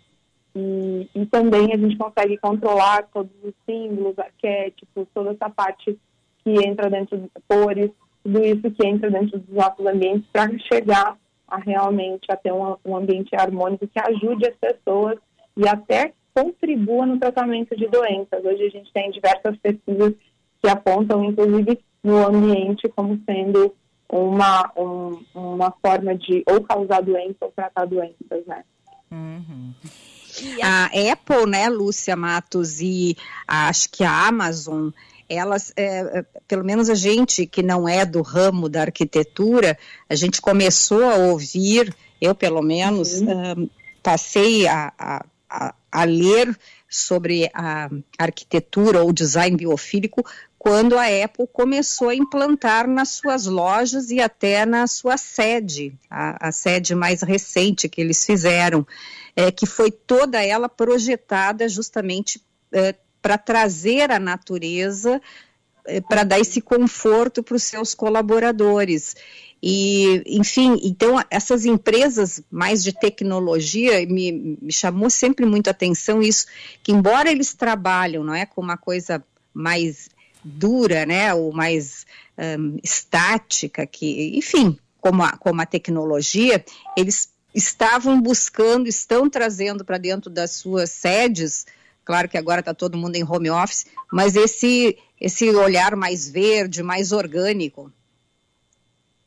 e, e, também a gente consegue controlar todos os símbolos, arquétipos, toda essa parte que entra dentro de cores, tudo isso que entra dentro dos nossos ambientes para chegar a realmente a ter um, um ambiente harmônico que ajude as pessoas e até contribua no tratamento de doenças. Hoje a gente tem diversas pesquisas que apontam, inclusive, no ambiente como sendo uma, um, uma forma de ou causar doença ou tratar doenças, né? Uhum. A Apple, né, Lúcia Matos, e acho que a Amazon, elas, é, é, pelo menos a gente que não é do ramo da arquitetura, a gente começou a ouvir, eu pelo menos, uhum. passei a, a, a, a ler sobre a arquitetura ou design biofílico quando a Apple começou a implantar nas suas lojas e até na sua sede, a, a sede mais recente que eles fizeram, é, que foi toda ela projetada justamente é, para trazer a natureza é, para dar esse conforto para os seus colaboradores. E, enfim, então essas empresas mais de tecnologia me, me chamou sempre muito atenção isso, que embora eles trabalham, não é, com uma coisa mais dura, né, ou mais um, estática, que, enfim, como a, como a tecnologia, eles estavam buscando, estão trazendo para dentro das suas sedes, claro que agora está todo mundo em home office, mas esse, esse olhar mais verde, mais orgânico.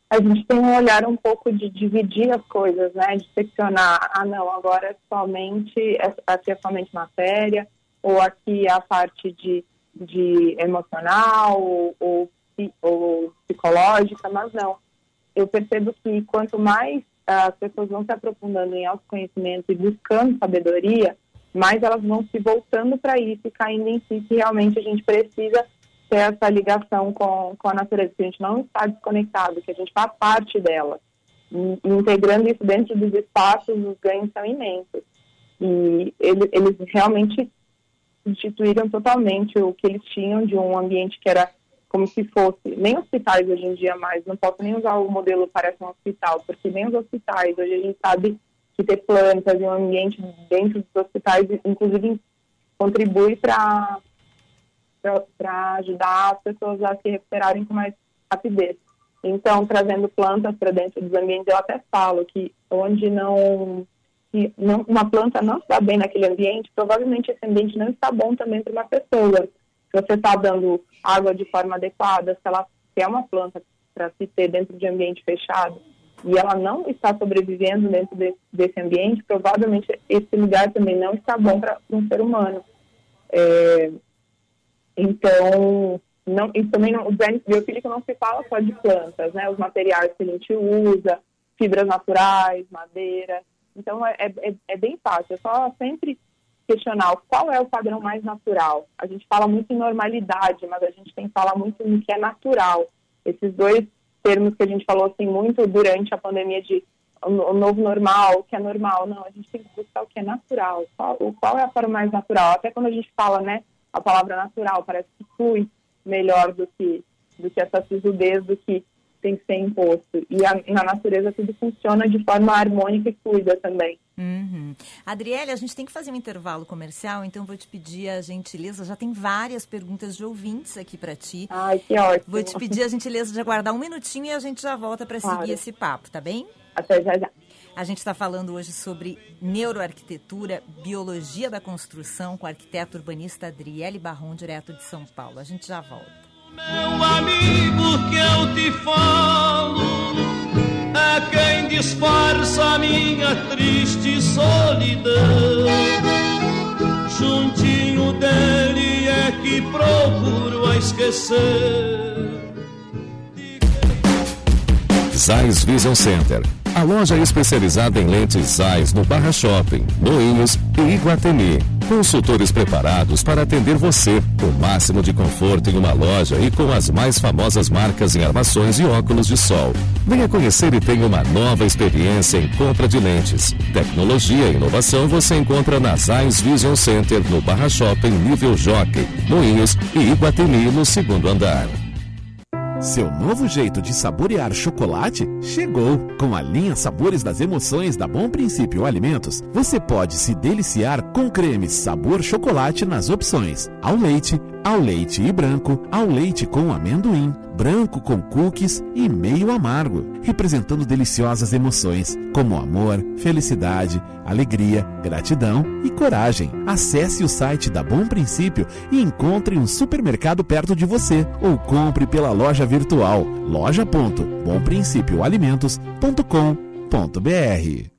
A gente tem um olhar um pouco de dividir as coisas, né? De seccionar, ah não, agora é somente, é, aqui é somente matéria, ou aqui é a parte de de emocional ou, ou psicológica, mas não. Eu percebo que quanto mais as pessoas vão se aprofundando em autoconhecimento e buscando sabedoria, mais elas vão se voltando para isso e caindo em si que realmente a gente precisa ter essa ligação com, com a natureza, que a gente não está desconectado, que a gente faz parte dela. Integrando isso dentro dos espaços, os ganhos são imensos. E ele, eles realmente substituíram totalmente o que eles tinham de um ambiente que era como se fosse, nem hospitais hoje em dia mais, não posso nem usar o modelo parece um hospital, porque nem os hospitais, hoje a gente sabe que ter plantas e um ambiente dentro dos hospitais, inclusive, contribui para ajudar as pessoas a se recuperarem com mais rapidez. Então, trazendo plantas para dentro dos ambientes, eu até falo que onde não se não, uma planta não está bem naquele ambiente, provavelmente esse ambiente não está bom também para uma pessoa. Se você está dando água de forma adequada, se ela quer uma planta para se ter dentro de ambiente fechado e ela não está sobrevivendo dentro de, desse ambiente, provavelmente esse lugar também não está bom para um ser humano. É, então, não, e também não, o design biofílico não se fala só de plantas, né? Os materiais que a gente usa, fibras naturais, madeira, então, é, é, é bem fácil. É só sempre questionar qual é o padrão mais natural. A gente fala muito em normalidade, mas a gente tem que falar muito no que é natural. Esses dois termos que a gente falou assim muito durante a pandemia de o, novo normal, o que é normal. Não, a gente tem que buscar o que é natural. Qual, qual é a forma mais natural? Até quando a gente fala, né, a palavra natural, parece que flui melhor do que, do que essa sisudez do que tem que ser imposto. E a, na natureza tudo funciona de forma harmônica e fluida também. Uhum. Adriele, a gente tem que fazer um intervalo comercial, então vou te pedir a gentileza. Já tem várias perguntas de ouvintes aqui para ti. Ai, que ótimo. Vou te pedir a gentileza de aguardar um minutinho e a gente já volta para claro. seguir esse papo, tá bem? Até já já. A gente está falando hoje sobre neuroarquitetura, biologia da construção, com a arquiteta urbanista Adriele Barron, direto de São Paulo. A gente já volta. Meu amigo que eu te falo é quem disfarça minha triste solidão. Juntinho dele é que procuro a esquecer. Zais Vision Center a loja é especializada em lentes Zeiss no Barra Shopping, Moinhos e Iguatemi. Consultores preparados para atender você. O máximo de conforto em uma loja e com as mais famosas marcas em armações e óculos de sol. Venha conhecer e tenha uma nova experiência em compra de lentes. Tecnologia e inovação você encontra na Zeiss Vision Center no Barra Shopping Nível Jockey, Moinhos e Iguatemi no segundo andar. Seu novo jeito de saborear chocolate chegou! Com a linha Sabores das Emoções da Bom Princípio Alimentos, você pode se deliciar com cremes sabor chocolate nas opções ao leite, ao leite e branco, ao leite com amendoim, branco com cookies e meio amargo, representando deliciosas emoções como amor, felicidade, alegria, gratidão e coragem. Acesse o site da Bom Princípio e encontre um supermercado perto de você ou compre pela loja virtual loja.bomprincipioalimentos.com.br.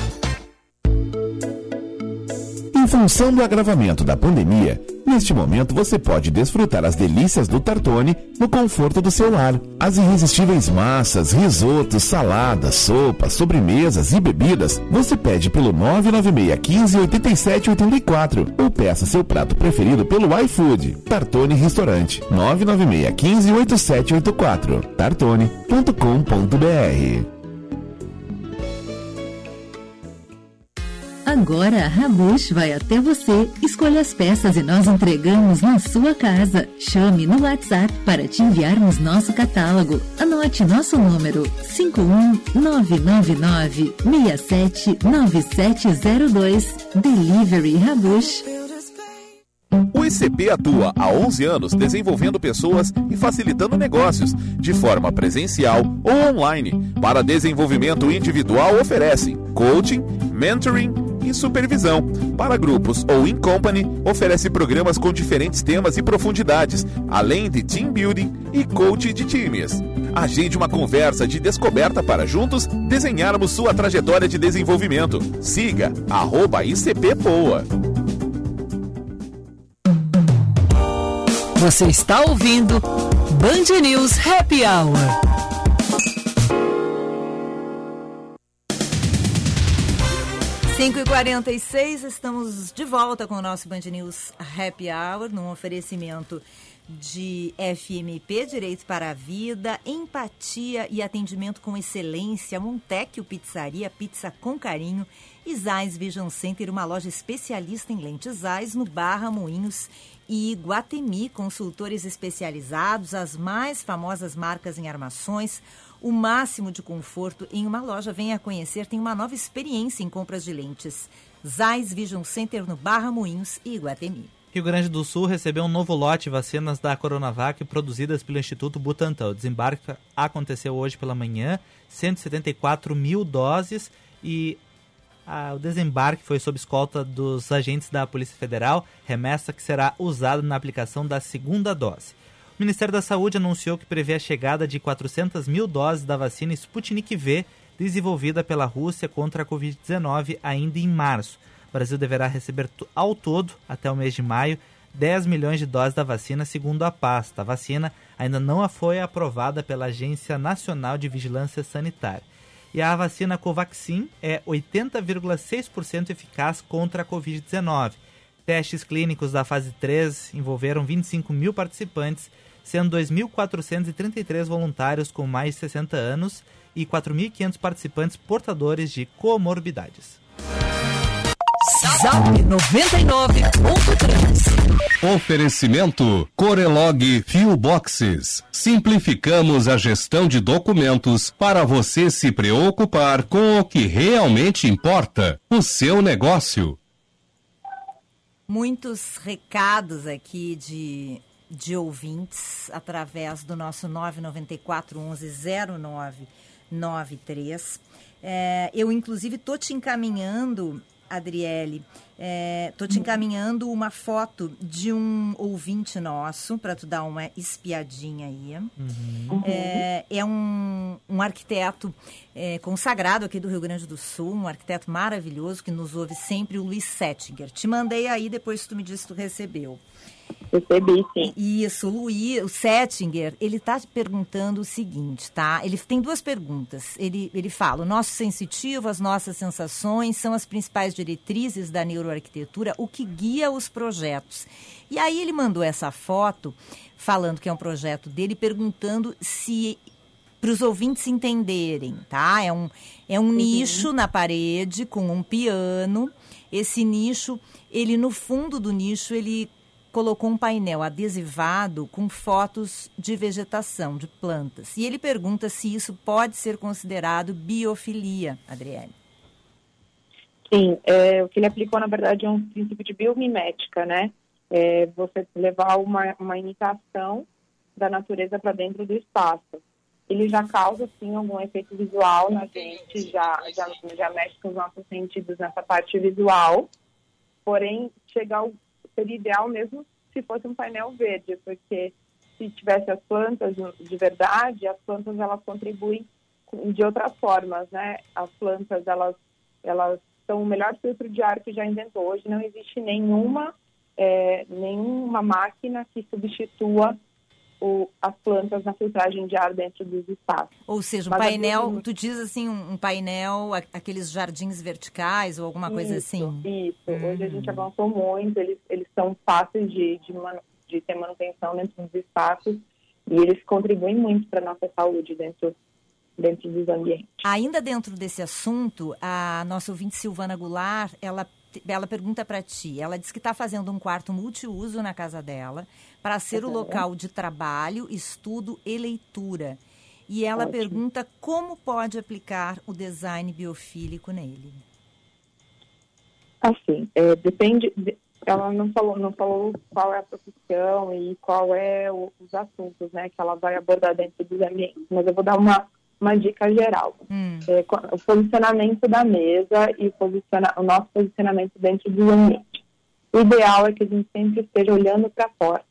Em função do agravamento da pandemia, neste momento você pode desfrutar as delícias do Tartone no conforto do seu lar. As irresistíveis massas, risotos, saladas, sopas, sobremesas e bebidas você pede pelo 996 15 87 84 ou peça seu prato preferido pelo iFood. Tartone Restaurante 996 15 8784 tartone.com.br Agora a Rabush vai até você. Escolha as peças e nós entregamos na sua casa. Chame no WhatsApp para te enviarmos nosso catálogo. Anote nosso número 51999 679702. Delivery Rabush. O ICP atua há 11 anos desenvolvendo pessoas e facilitando negócios, de forma presencial ou online. Para desenvolvimento individual, oferecem coaching, mentoring e supervisão. Para grupos ou in company, oferece programas com diferentes temas e profundidades, além de team building e coach de times. Agende uma conversa de descoberta para juntos desenharmos sua trajetória de desenvolvimento. Siga arroba ICPPoa. Você está ouvindo Band News Happy Hour. Cinco e quarenta estamos de volta com o nosso Band News Happy Hour, num oferecimento de FMP, Direito para a Vida, Empatia e Atendimento com Excelência, Montecchio Pizzaria, Pizza com Carinho e Zais Vision Center, uma loja especialista em lentes Zais no Barra Moinhos e Iguatemi, consultores especializados, as mais famosas marcas em armações, o máximo de conforto em uma loja. Venha conhecer, tem uma nova experiência em compras de lentes. Zeiss Vision Center no Barra Moinhos e Iguatemi. Rio Grande do Sul recebeu um novo lote de vacinas da Coronavac produzidas pelo Instituto Butantan. O desembarque aconteceu hoje pela manhã, 174 mil doses e o desembarque foi sob escolta dos agentes da Polícia Federal, remessa que será usada na aplicação da segunda dose. O Ministério da Saúde anunciou que prevê a chegada de 400 mil doses da vacina Sputnik V, desenvolvida pela Rússia contra a Covid-19 ainda em março. O Brasil deverá receber ao todo, até o mês de maio, 10 milhões de doses da vacina, segundo a pasta. A vacina ainda não foi aprovada pela Agência Nacional de Vigilância Sanitária. E a vacina Covaxin é 80,6% eficaz contra a Covid-19. Testes clínicos da fase 3 envolveram 25 mil participantes, sendo 2.433 voluntários com mais de 60 anos e 4.500 participantes portadores de comorbidades. Zap 99.3 Oferecimento Corelog Fio Boxes. Simplificamos a gestão de documentos para você se preocupar com o que realmente importa, o seu negócio. Muitos recados aqui de, de ouvintes através do nosso 994 11 0993. É, eu, inclusive, estou te encaminhando Adriele, estou é, te encaminhando uma foto de um ouvinte nosso para tu dar uma espiadinha aí. Uhum. É, é um, um arquiteto é, consagrado aqui do Rio Grande do Sul, um arquiteto maravilhoso que nos ouve sempre, o Luiz Settinger. Te mandei aí, depois tu me disse que tu recebeu. Recebi, sim. Isso, o Luiz, o Settinger, ele está perguntando o seguinte, tá? Ele tem duas perguntas. Ele, ele fala, o nosso sensitivo, as nossas sensações são as principais diretrizes da neuroarquitetura, o que guia os projetos. E aí ele mandou essa foto, falando que é um projeto dele, perguntando se para os ouvintes entenderem, tá? É um, é um uhum. nicho na parede com um piano. Esse nicho, ele no fundo do nicho, ele colocou um painel adesivado com fotos de vegetação, de plantas. E ele pergunta se isso pode ser considerado biofilia, Adriane. Sim, é, o que ele aplicou, na verdade, é um princípio de biomimética, né? É você levar uma, uma imitação da natureza para dentro do espaço. Ele já causa, sim, algum efeito visual na gente, já, já, já mexe com os nossos sentidos nessa parte visual, porém, chegar seria ideal mesmo se fosse um painel verde, porque se tivesse as plantas de verdade, as plantas elas contribuem de outras formas, né? As plantas elas elas são o melhor filtro de ar que já inventou. Hoje não existe nenhuma é, nenhuma máquina que substitua o, as plantas na filtragem de ar dentro dos espaços. Ou seja, um Mas painel, tu diz assim, um painel, aqueles jardins verticais ou alguma coisa isso, assim? Isso, hoje a gente hum. avançou muito, eles, eles são fáceis de, de, de ter manutenção dentro dos espaços e eles contribuem muito para a nossa saúde dentro dentro dos ambientes. Ainda dentro desse assunto, a nossa ouvinte Silvana Goulart, ela ela pergunta para ti, ela diz que está fazendo um quarto multiuso na casa dela para ser o local de trabalho, estudo e leitura. E ela Ótimo. pergunta como pode aplicar o design biofílico nele. Assim, é, depende. De, ela não falou, não falou qual é a profissão e qual é o, os assuntos, né, que ela vai abordar dentro dos ambientes. Mas eu vou dar uma uma dica geral. Hum. É, o posicionamento da mesa e o, posiciona o nosso posicionamento dentro do ambiente. O ideal é que a gente sempre esteja olhando para fora.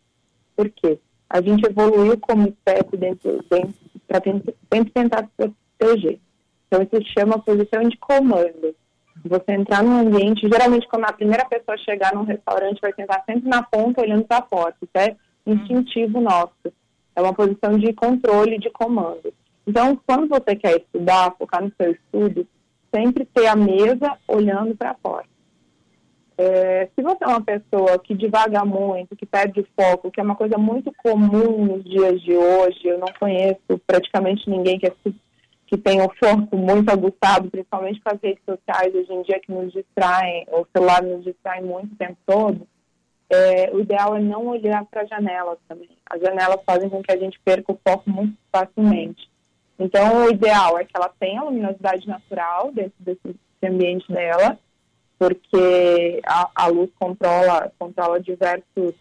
Por quê? A gente evoluiu como espécie dentro, dentro para sempre tentar se proteger. Então, isso se chama posição de comando. Você entrar num ambiente, geralmente quando a primeira pessoa chegar num restaurante, vai sentar sempre na ponta, olhando para fora. Isso é instintivo nosso. É uma posição de controle, de comando. Então, quando você quer estudar, focar no seu estudo, sempre ter a mesa olhando para fora. É, se você é uma pessoa que divaga muito, que perde o foco, que é uma coisa muito comum nos dias de hoje, eu não conheço praticamente ninguém que, é, que tem o foco muito aguçado, principalmente com as redes sociais hoje em dia que nos distraem, o celular nos distrai muito o tempo todo. é, o ideal é não olhar para janelas também. As janelas fazem com que a gente perca o foco muito facilmente. Então, o ideal é que ela tenha luminosidade natural dentro desse ambiente dela, porque a, a luz controla, controla diversos,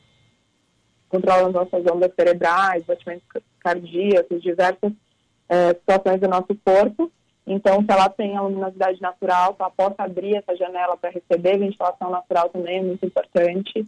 controla as nossas ondas cerebrais, batimentos cardíacos, diversas é, situações do nosso corpo. Então, se ela tem a luminosidade natural, que ela possa abrir essa janela para receber ventilação natural também é muito importante.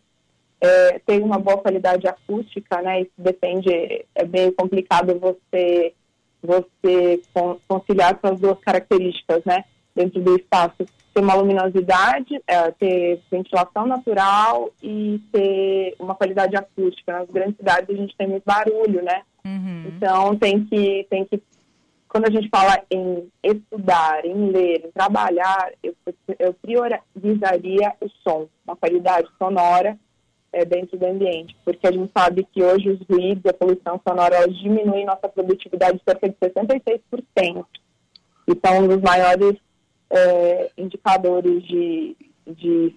É, tem uma boa qualidade acústica, né? Isso depende, é bem complicado você você conciliar essas duas características, né? Dentro do espaço, ter uma luminosidade, é, ter ventilação natural e ter uma qualidade acústica. Nas grandes cidades a gente tem muito barulho, né? Uhum. Então tem que tem que quando a gente fala em estudar, em ler, em trabalhar, eu, eu priorizaria o som, uma qualidade sonora é, dentro do ambiente, porque a gente sabe que hoje os ruídos, a poluição sonora, elas diminuem nossa produtividade cerca de 66%, e são um dos maiores é, indicadores de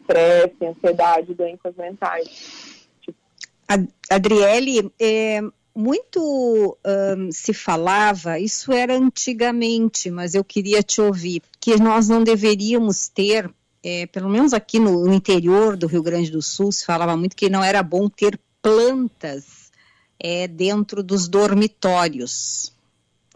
estresse, ansiedade, doenças mentais. Adriele, é, muito um, se falava, isso era antigamente, mas eu queria te ouvir, que nós não deveríamos ter, é, pelo menos aqui no, no, interior do Rio Grande do Sul, se falava muito que não era bom ter plantas é, dentro dos dormitórios.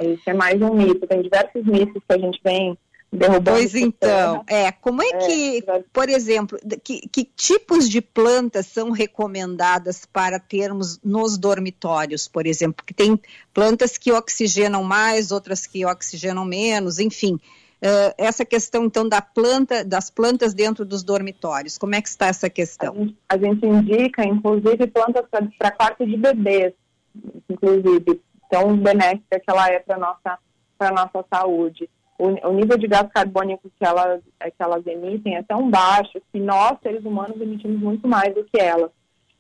Isso é mais um mito, tem diversos mitos que a gente vem derrubando. Pois então, é, como é, é que, por exemplo, que, que, tipos de plantas são recomendadas para termos nos dormitórios, por exemplo? Porque tem plantas que oxigenam mais, outras que oxigenam menos, enfim. Uh, essa questão então da planta, das plantas dentro dos dormitórios, como é que está essa questão? A gente, a gente indica, inclusive, plantas para quarto de bebês, inclusive, tão benéfica que ela é para nossa para nossa saúde o, o, nível de gás carbônico que elas, é, que elas emitem é tão baixo que nós, seres humanos, emitimos muito mais do que elas.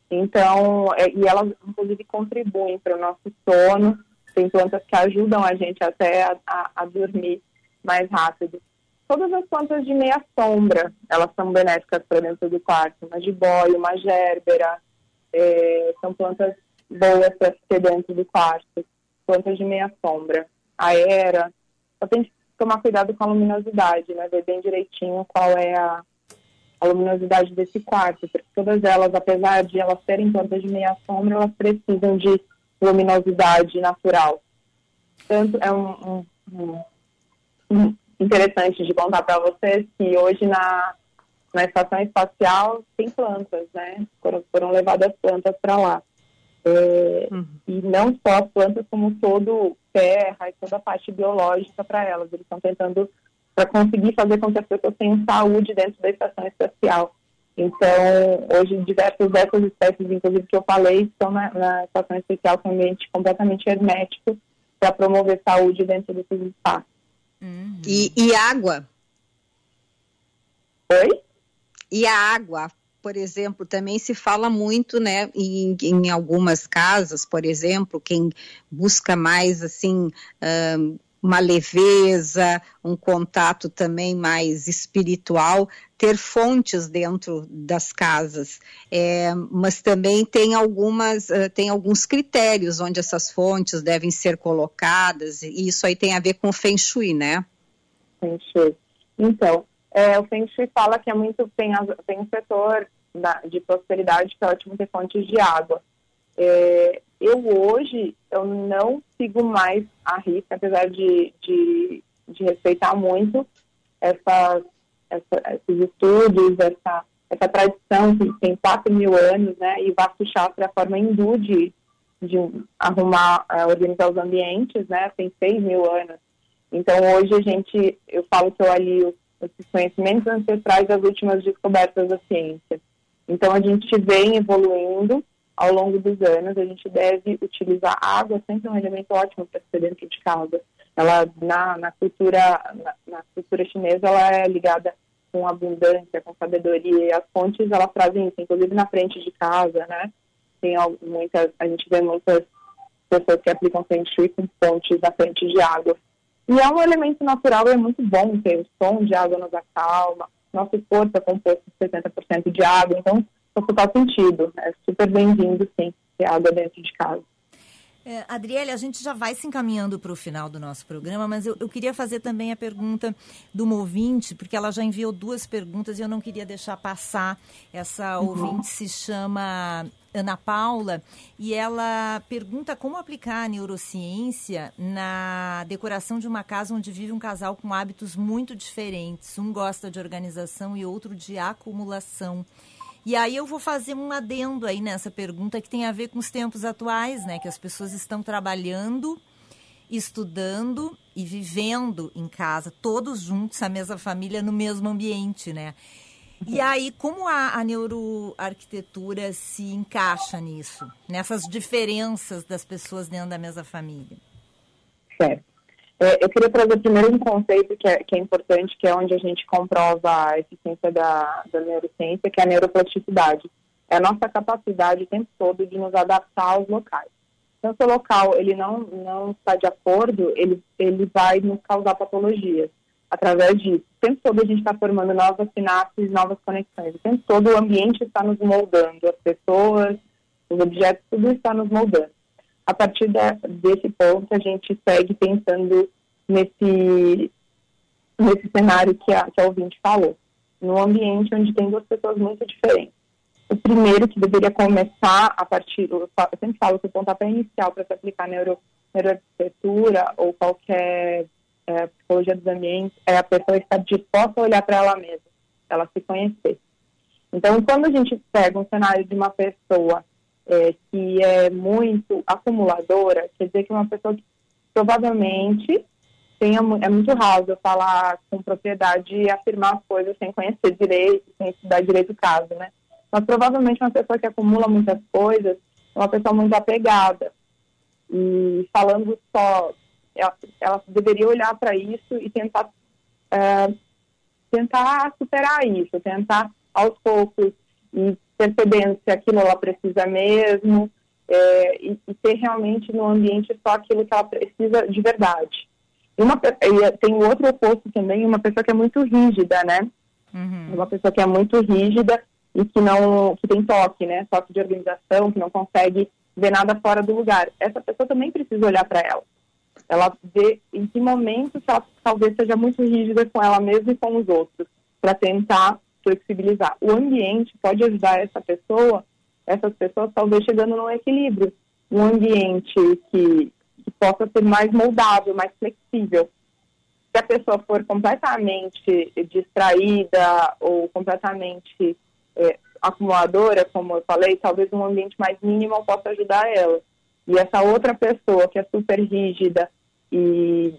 Então, é, e elas, inclusive, contribuem para o nosso sono. Tem plantas que ajudam a gente até a, a, a dormir mais rápido. Todas as plantas de meia sombra, elas são benéficas para dentro do quarto. Uma jiboia, uma gérbera, é, são plantas boas para ter dentro do quarto. Plantas de meia sombra. A era, só tem que tomar cuidado com a luminosidade, né? Ver bem direitinho qual é a, a luminosidade desse quarto, porque todas elas, apesar de elas serem plantas de meia sombra, elas precisam de luminosidade natural. Tanto é um, um, um interessante de contar para vocês que hoje na, na estação espacial tem plantas, né? Foram, foram levadas plantas para lá. É, uhum. E não só as plantas, como todo terra e toda a parte biológica para elas. Eles estão tentando para conseguir fazer com que as pessoas tenham saúde dentro da estação espacial. Então, hoje, diversas dessas espécies, inclusive que eu falei, estão na, na estação espacial com um ambiente completamente hermético para promover saúde dentro desses espaços. Uhum. E, e água? Oi? E a água, por exemplo, também se fala muito, né, em, em algumas casas, por exemplo, quem busca mais, assim, um, uma leveza, um contato também mais espiritual, ter fontes dentro das casas. É, mas também tem algumas, uh, tem alguns critérios onde essas fontes devem ser colocadas, e isso aí tem a ver com o Feng Shui, né? Feng Shui. Então, é, o Feng Shui fala que é muito tem, tem um setor da, de prosperidade que é ótimo ter fontes de água. É, eu hoje eu não sigo mais a risca, apesar de, de, de respeitar muito essa, essa, esses estudos, essa, essa tradição que tem 4 mil anos, né? E Vasto Shastra é a forma hindu de, de arrumar, uh, organizar os ambientes, né? Tem 6 mil anos. Então hoje a gente, eu falo que eu alio esses conhecimentos ancestrais das últimas descobertas da ciência. Então a gente vem evoluindo ao longo dos anos, a gente deve utilizar água sempre um elemento ótimo para ser dentro de casa. Ela na, na cultura na, na, cultura chinesa ela é ligada com abundância, com sabedoria e as fontes elas trazem isso, inclusive na frente de casa, né? Tem muitas, a gente vê muitas pessoas que aplicam feng shui com fontes na frente de água. E é um elemento natural, é muito bom ter o som de água nos acalma, nosso corpo é composto de 70% de água, então total sentido. É super bem-vindo, sim, ter água dentro de casa. É, Adriele, a gente já vai se encaminhando para o final do nosso programa, mas eu, eu, queria fazer também a pergunta do uma ouvinte, porque ela já enviou duas perguntas e eu não queria deixar passar. Essa uhum. ouvinte se chama Ana Paula e ela pergunta como aplicar a neurociência na decoração de uma casa onde vive um casal com hábitos muito diferentes. Um gosta de organização e outro de acumulação. E aí eu vou fazer um adendo aí nessa pergunta que tem a ver com os tempos atuais, né? Que as pessoas estão trabalhando, estudando e vivendo em casa, todos juntos, a mesma família, no mesmo ambiente, né? E aí, como a, a neuroarquitetura se encaixa nisso? Nessas diferenças das pessoas dentro da mesma família? Certo. É, eu queria trazer primeiro um conceito que é, que é, importante, que é onde a gente comprova a eficiência da, da neurociência, que é a neuroplasticidade. É a nossa capacidade o tempo todo de nos adaptar aos locais. Então, se o local ele não, não está de acordo, ele, ele vai nos causar patologias através disso. O tempo todo a gente está formando novas sinapses, novas conexões. O tempo todo o ambiente está nos moldando, as pessoas, os objetos, tudo está nos moldando a partir da, desse ponto, a gente segue pensando nesse, nesse cenário que a, que a ouvinte falou, num ambiente onde tem duas pessoas muito diferentes. O primeiro que deveria começar a partir, eu sempre falo que o pontapé inicial para se aplicar neuro, neuroarquitetura ou qualquer é, psicologia dos ambientes é a pessoa estar disposta a olhar para ela mesma, ela se conhecer. Então, quando a gente pega um cenário de uma pessoa é, que é muito acumuladora, quer dizer que uma pessoa que provavelmente tenha, é muito raso falar com propriedade e afirmar as coisas sem conhecer direito, sem estudar direito o caso, né? Mas provavelmente uma pessoa que acumula muitas coisas é uma pessoa muito apegada. E falando só, ela, ela deveria olhar para isso e tentar, é, tentar superar isso, tentar aos poucos e percebendo se aquilo ela precisa mesmo é, e, e, ter realmente no ambiente só aquilo que ela precisa de verdade. E, uma, e tem o outro oposto também, uma pessoa que é muito rígida, né? Uhum. Uma pessoa que é muito rígida e que não que tem toque, né? Toque de organização, que não consegue ver nada fora do lugar. Essa pessoa também precisa olhar para ela. Ela vê em que momento ela talvez seja muito rígida com ela mesma e com os outros, para tentar flexibilizar. O ambiente pode ajudar essa pessoa, essas pessoas talvez chegando num equilíbrio, um ambiente que, que possa ser mais moldável, mais flexível. Se a pessoa for completamente distraída ou completamente é, acumuladora, como eu falei, talvez um ambiente mais mínimo possa ajudar ela. E essa outra pessoa que é super rígida e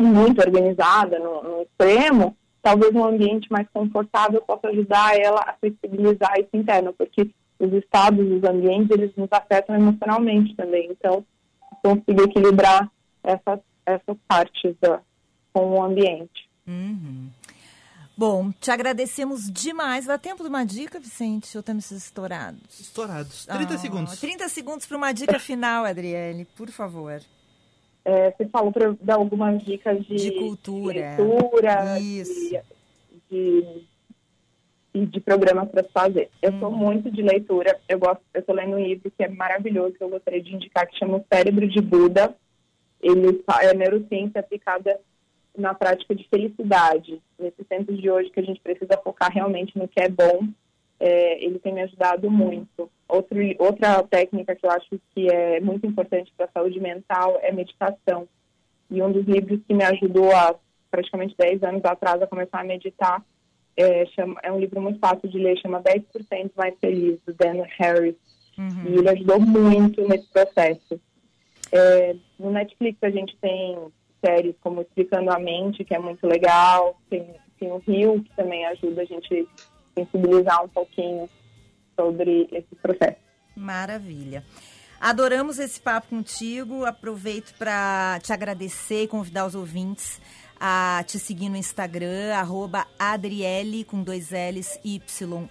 muito organizada no, no extremo, talvez um ambiente mais confortável possa ajudar ela a flexibilizar esse interno, porque os estados, os ambientes, eles nos afetam emocionalmente também. Então, conseguir equilibrar essas, essas partes da, com o ambiente. Uhum. Bom, te agradecemos demais. Dá tempo de uma dica, Vicente? Ou estamos estourados? Estourados. 30 oh, segundos. 30 segundos para uma dica final, Adriele, por favor. É, você falou para dar algumas dicas de, de cultura, de leitura, Isso. De, de, de programas para fazer. Eu hum. sou muito de leitura. Eu gosto. Eu estou lendo um livro que é maravilhoso que eu gostaria de indicar que chama O Cérebro de Buda. Ele é neurociência aplicada na prática de felicidade. Nesses tempos de hoje que a gente precisa focar realmente no que é bom, é, ele tem me ajudado muito. Outro, outra técnica que eu acho que é muito importante para a saúde mental é meditação. E um dos livros que me ajudou há praticamente 10 anos atrás a começar a meditar é, chama, é um livro muito fácil de ler, chama 10% Mais Feliz, do Dan Harris. Uhum. E ele ajudou muito nesse processo. É, no Netflix a gente tem séries como Explicando a Mente, que é muito legal, tem, tem o Rio, que também ajuda a gente sensibilizar um pouquinho sobre esse processo. Maravilha. Adoramos esse papo contigo. Aproveito para te agradecer e convidar os ouvintes a te seguir no Instagram, Adriele com dois L's, Y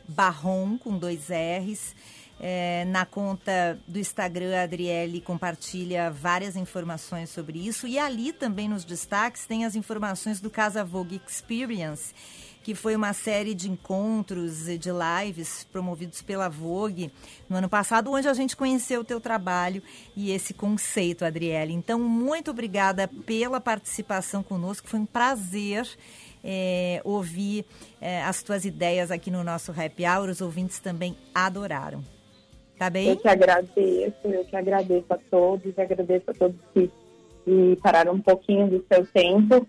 Barron com dois R's. É, na conta do Instagram, a Adriele compartilha várias informações sobre isso. E ali também nos destaques tem as informações do Casa Vogue Experience que foi uma série de encontros e de lives promovidos pela Vogue no ano passado, onde a gente conheceu o teu trabalho e esse conceito, Adriele. Então, muito obrigada pela participação conosco, foi um prazer é, ouvir é, as tuas ideias aqui no nosso Happy Hour. Os ouvintes também adoraram. Tá bem? Eu que agradeço, eu que agradeço a todos, agradeço a todos que, que pararam um pouquinho do seu tempo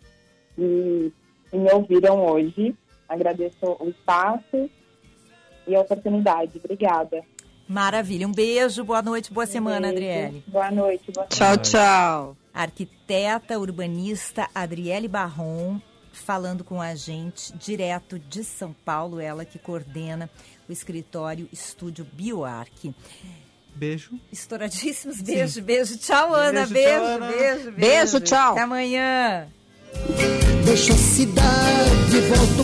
e, e me ouviram hoje. Agradeço o espaço e a oportunidade. Obrigada. Maravilha. Um beijo, boa noite, boa um semana, beijo. Adriele. Boa noite, boa Tchau, tchau. Arquiteta urbanista Adriele Barron falando com a gente direto de São Paulo, ela que coordena o escritório Estúdio Bioarc. Beijo. Estouradíssimos. Beijo, Sim. beijo. Tchau, Ana. Beijo, beijo, tchau, Ana. beijo, beijo, beijo. tchau. Até amanhã. Deixa a cidade, volta.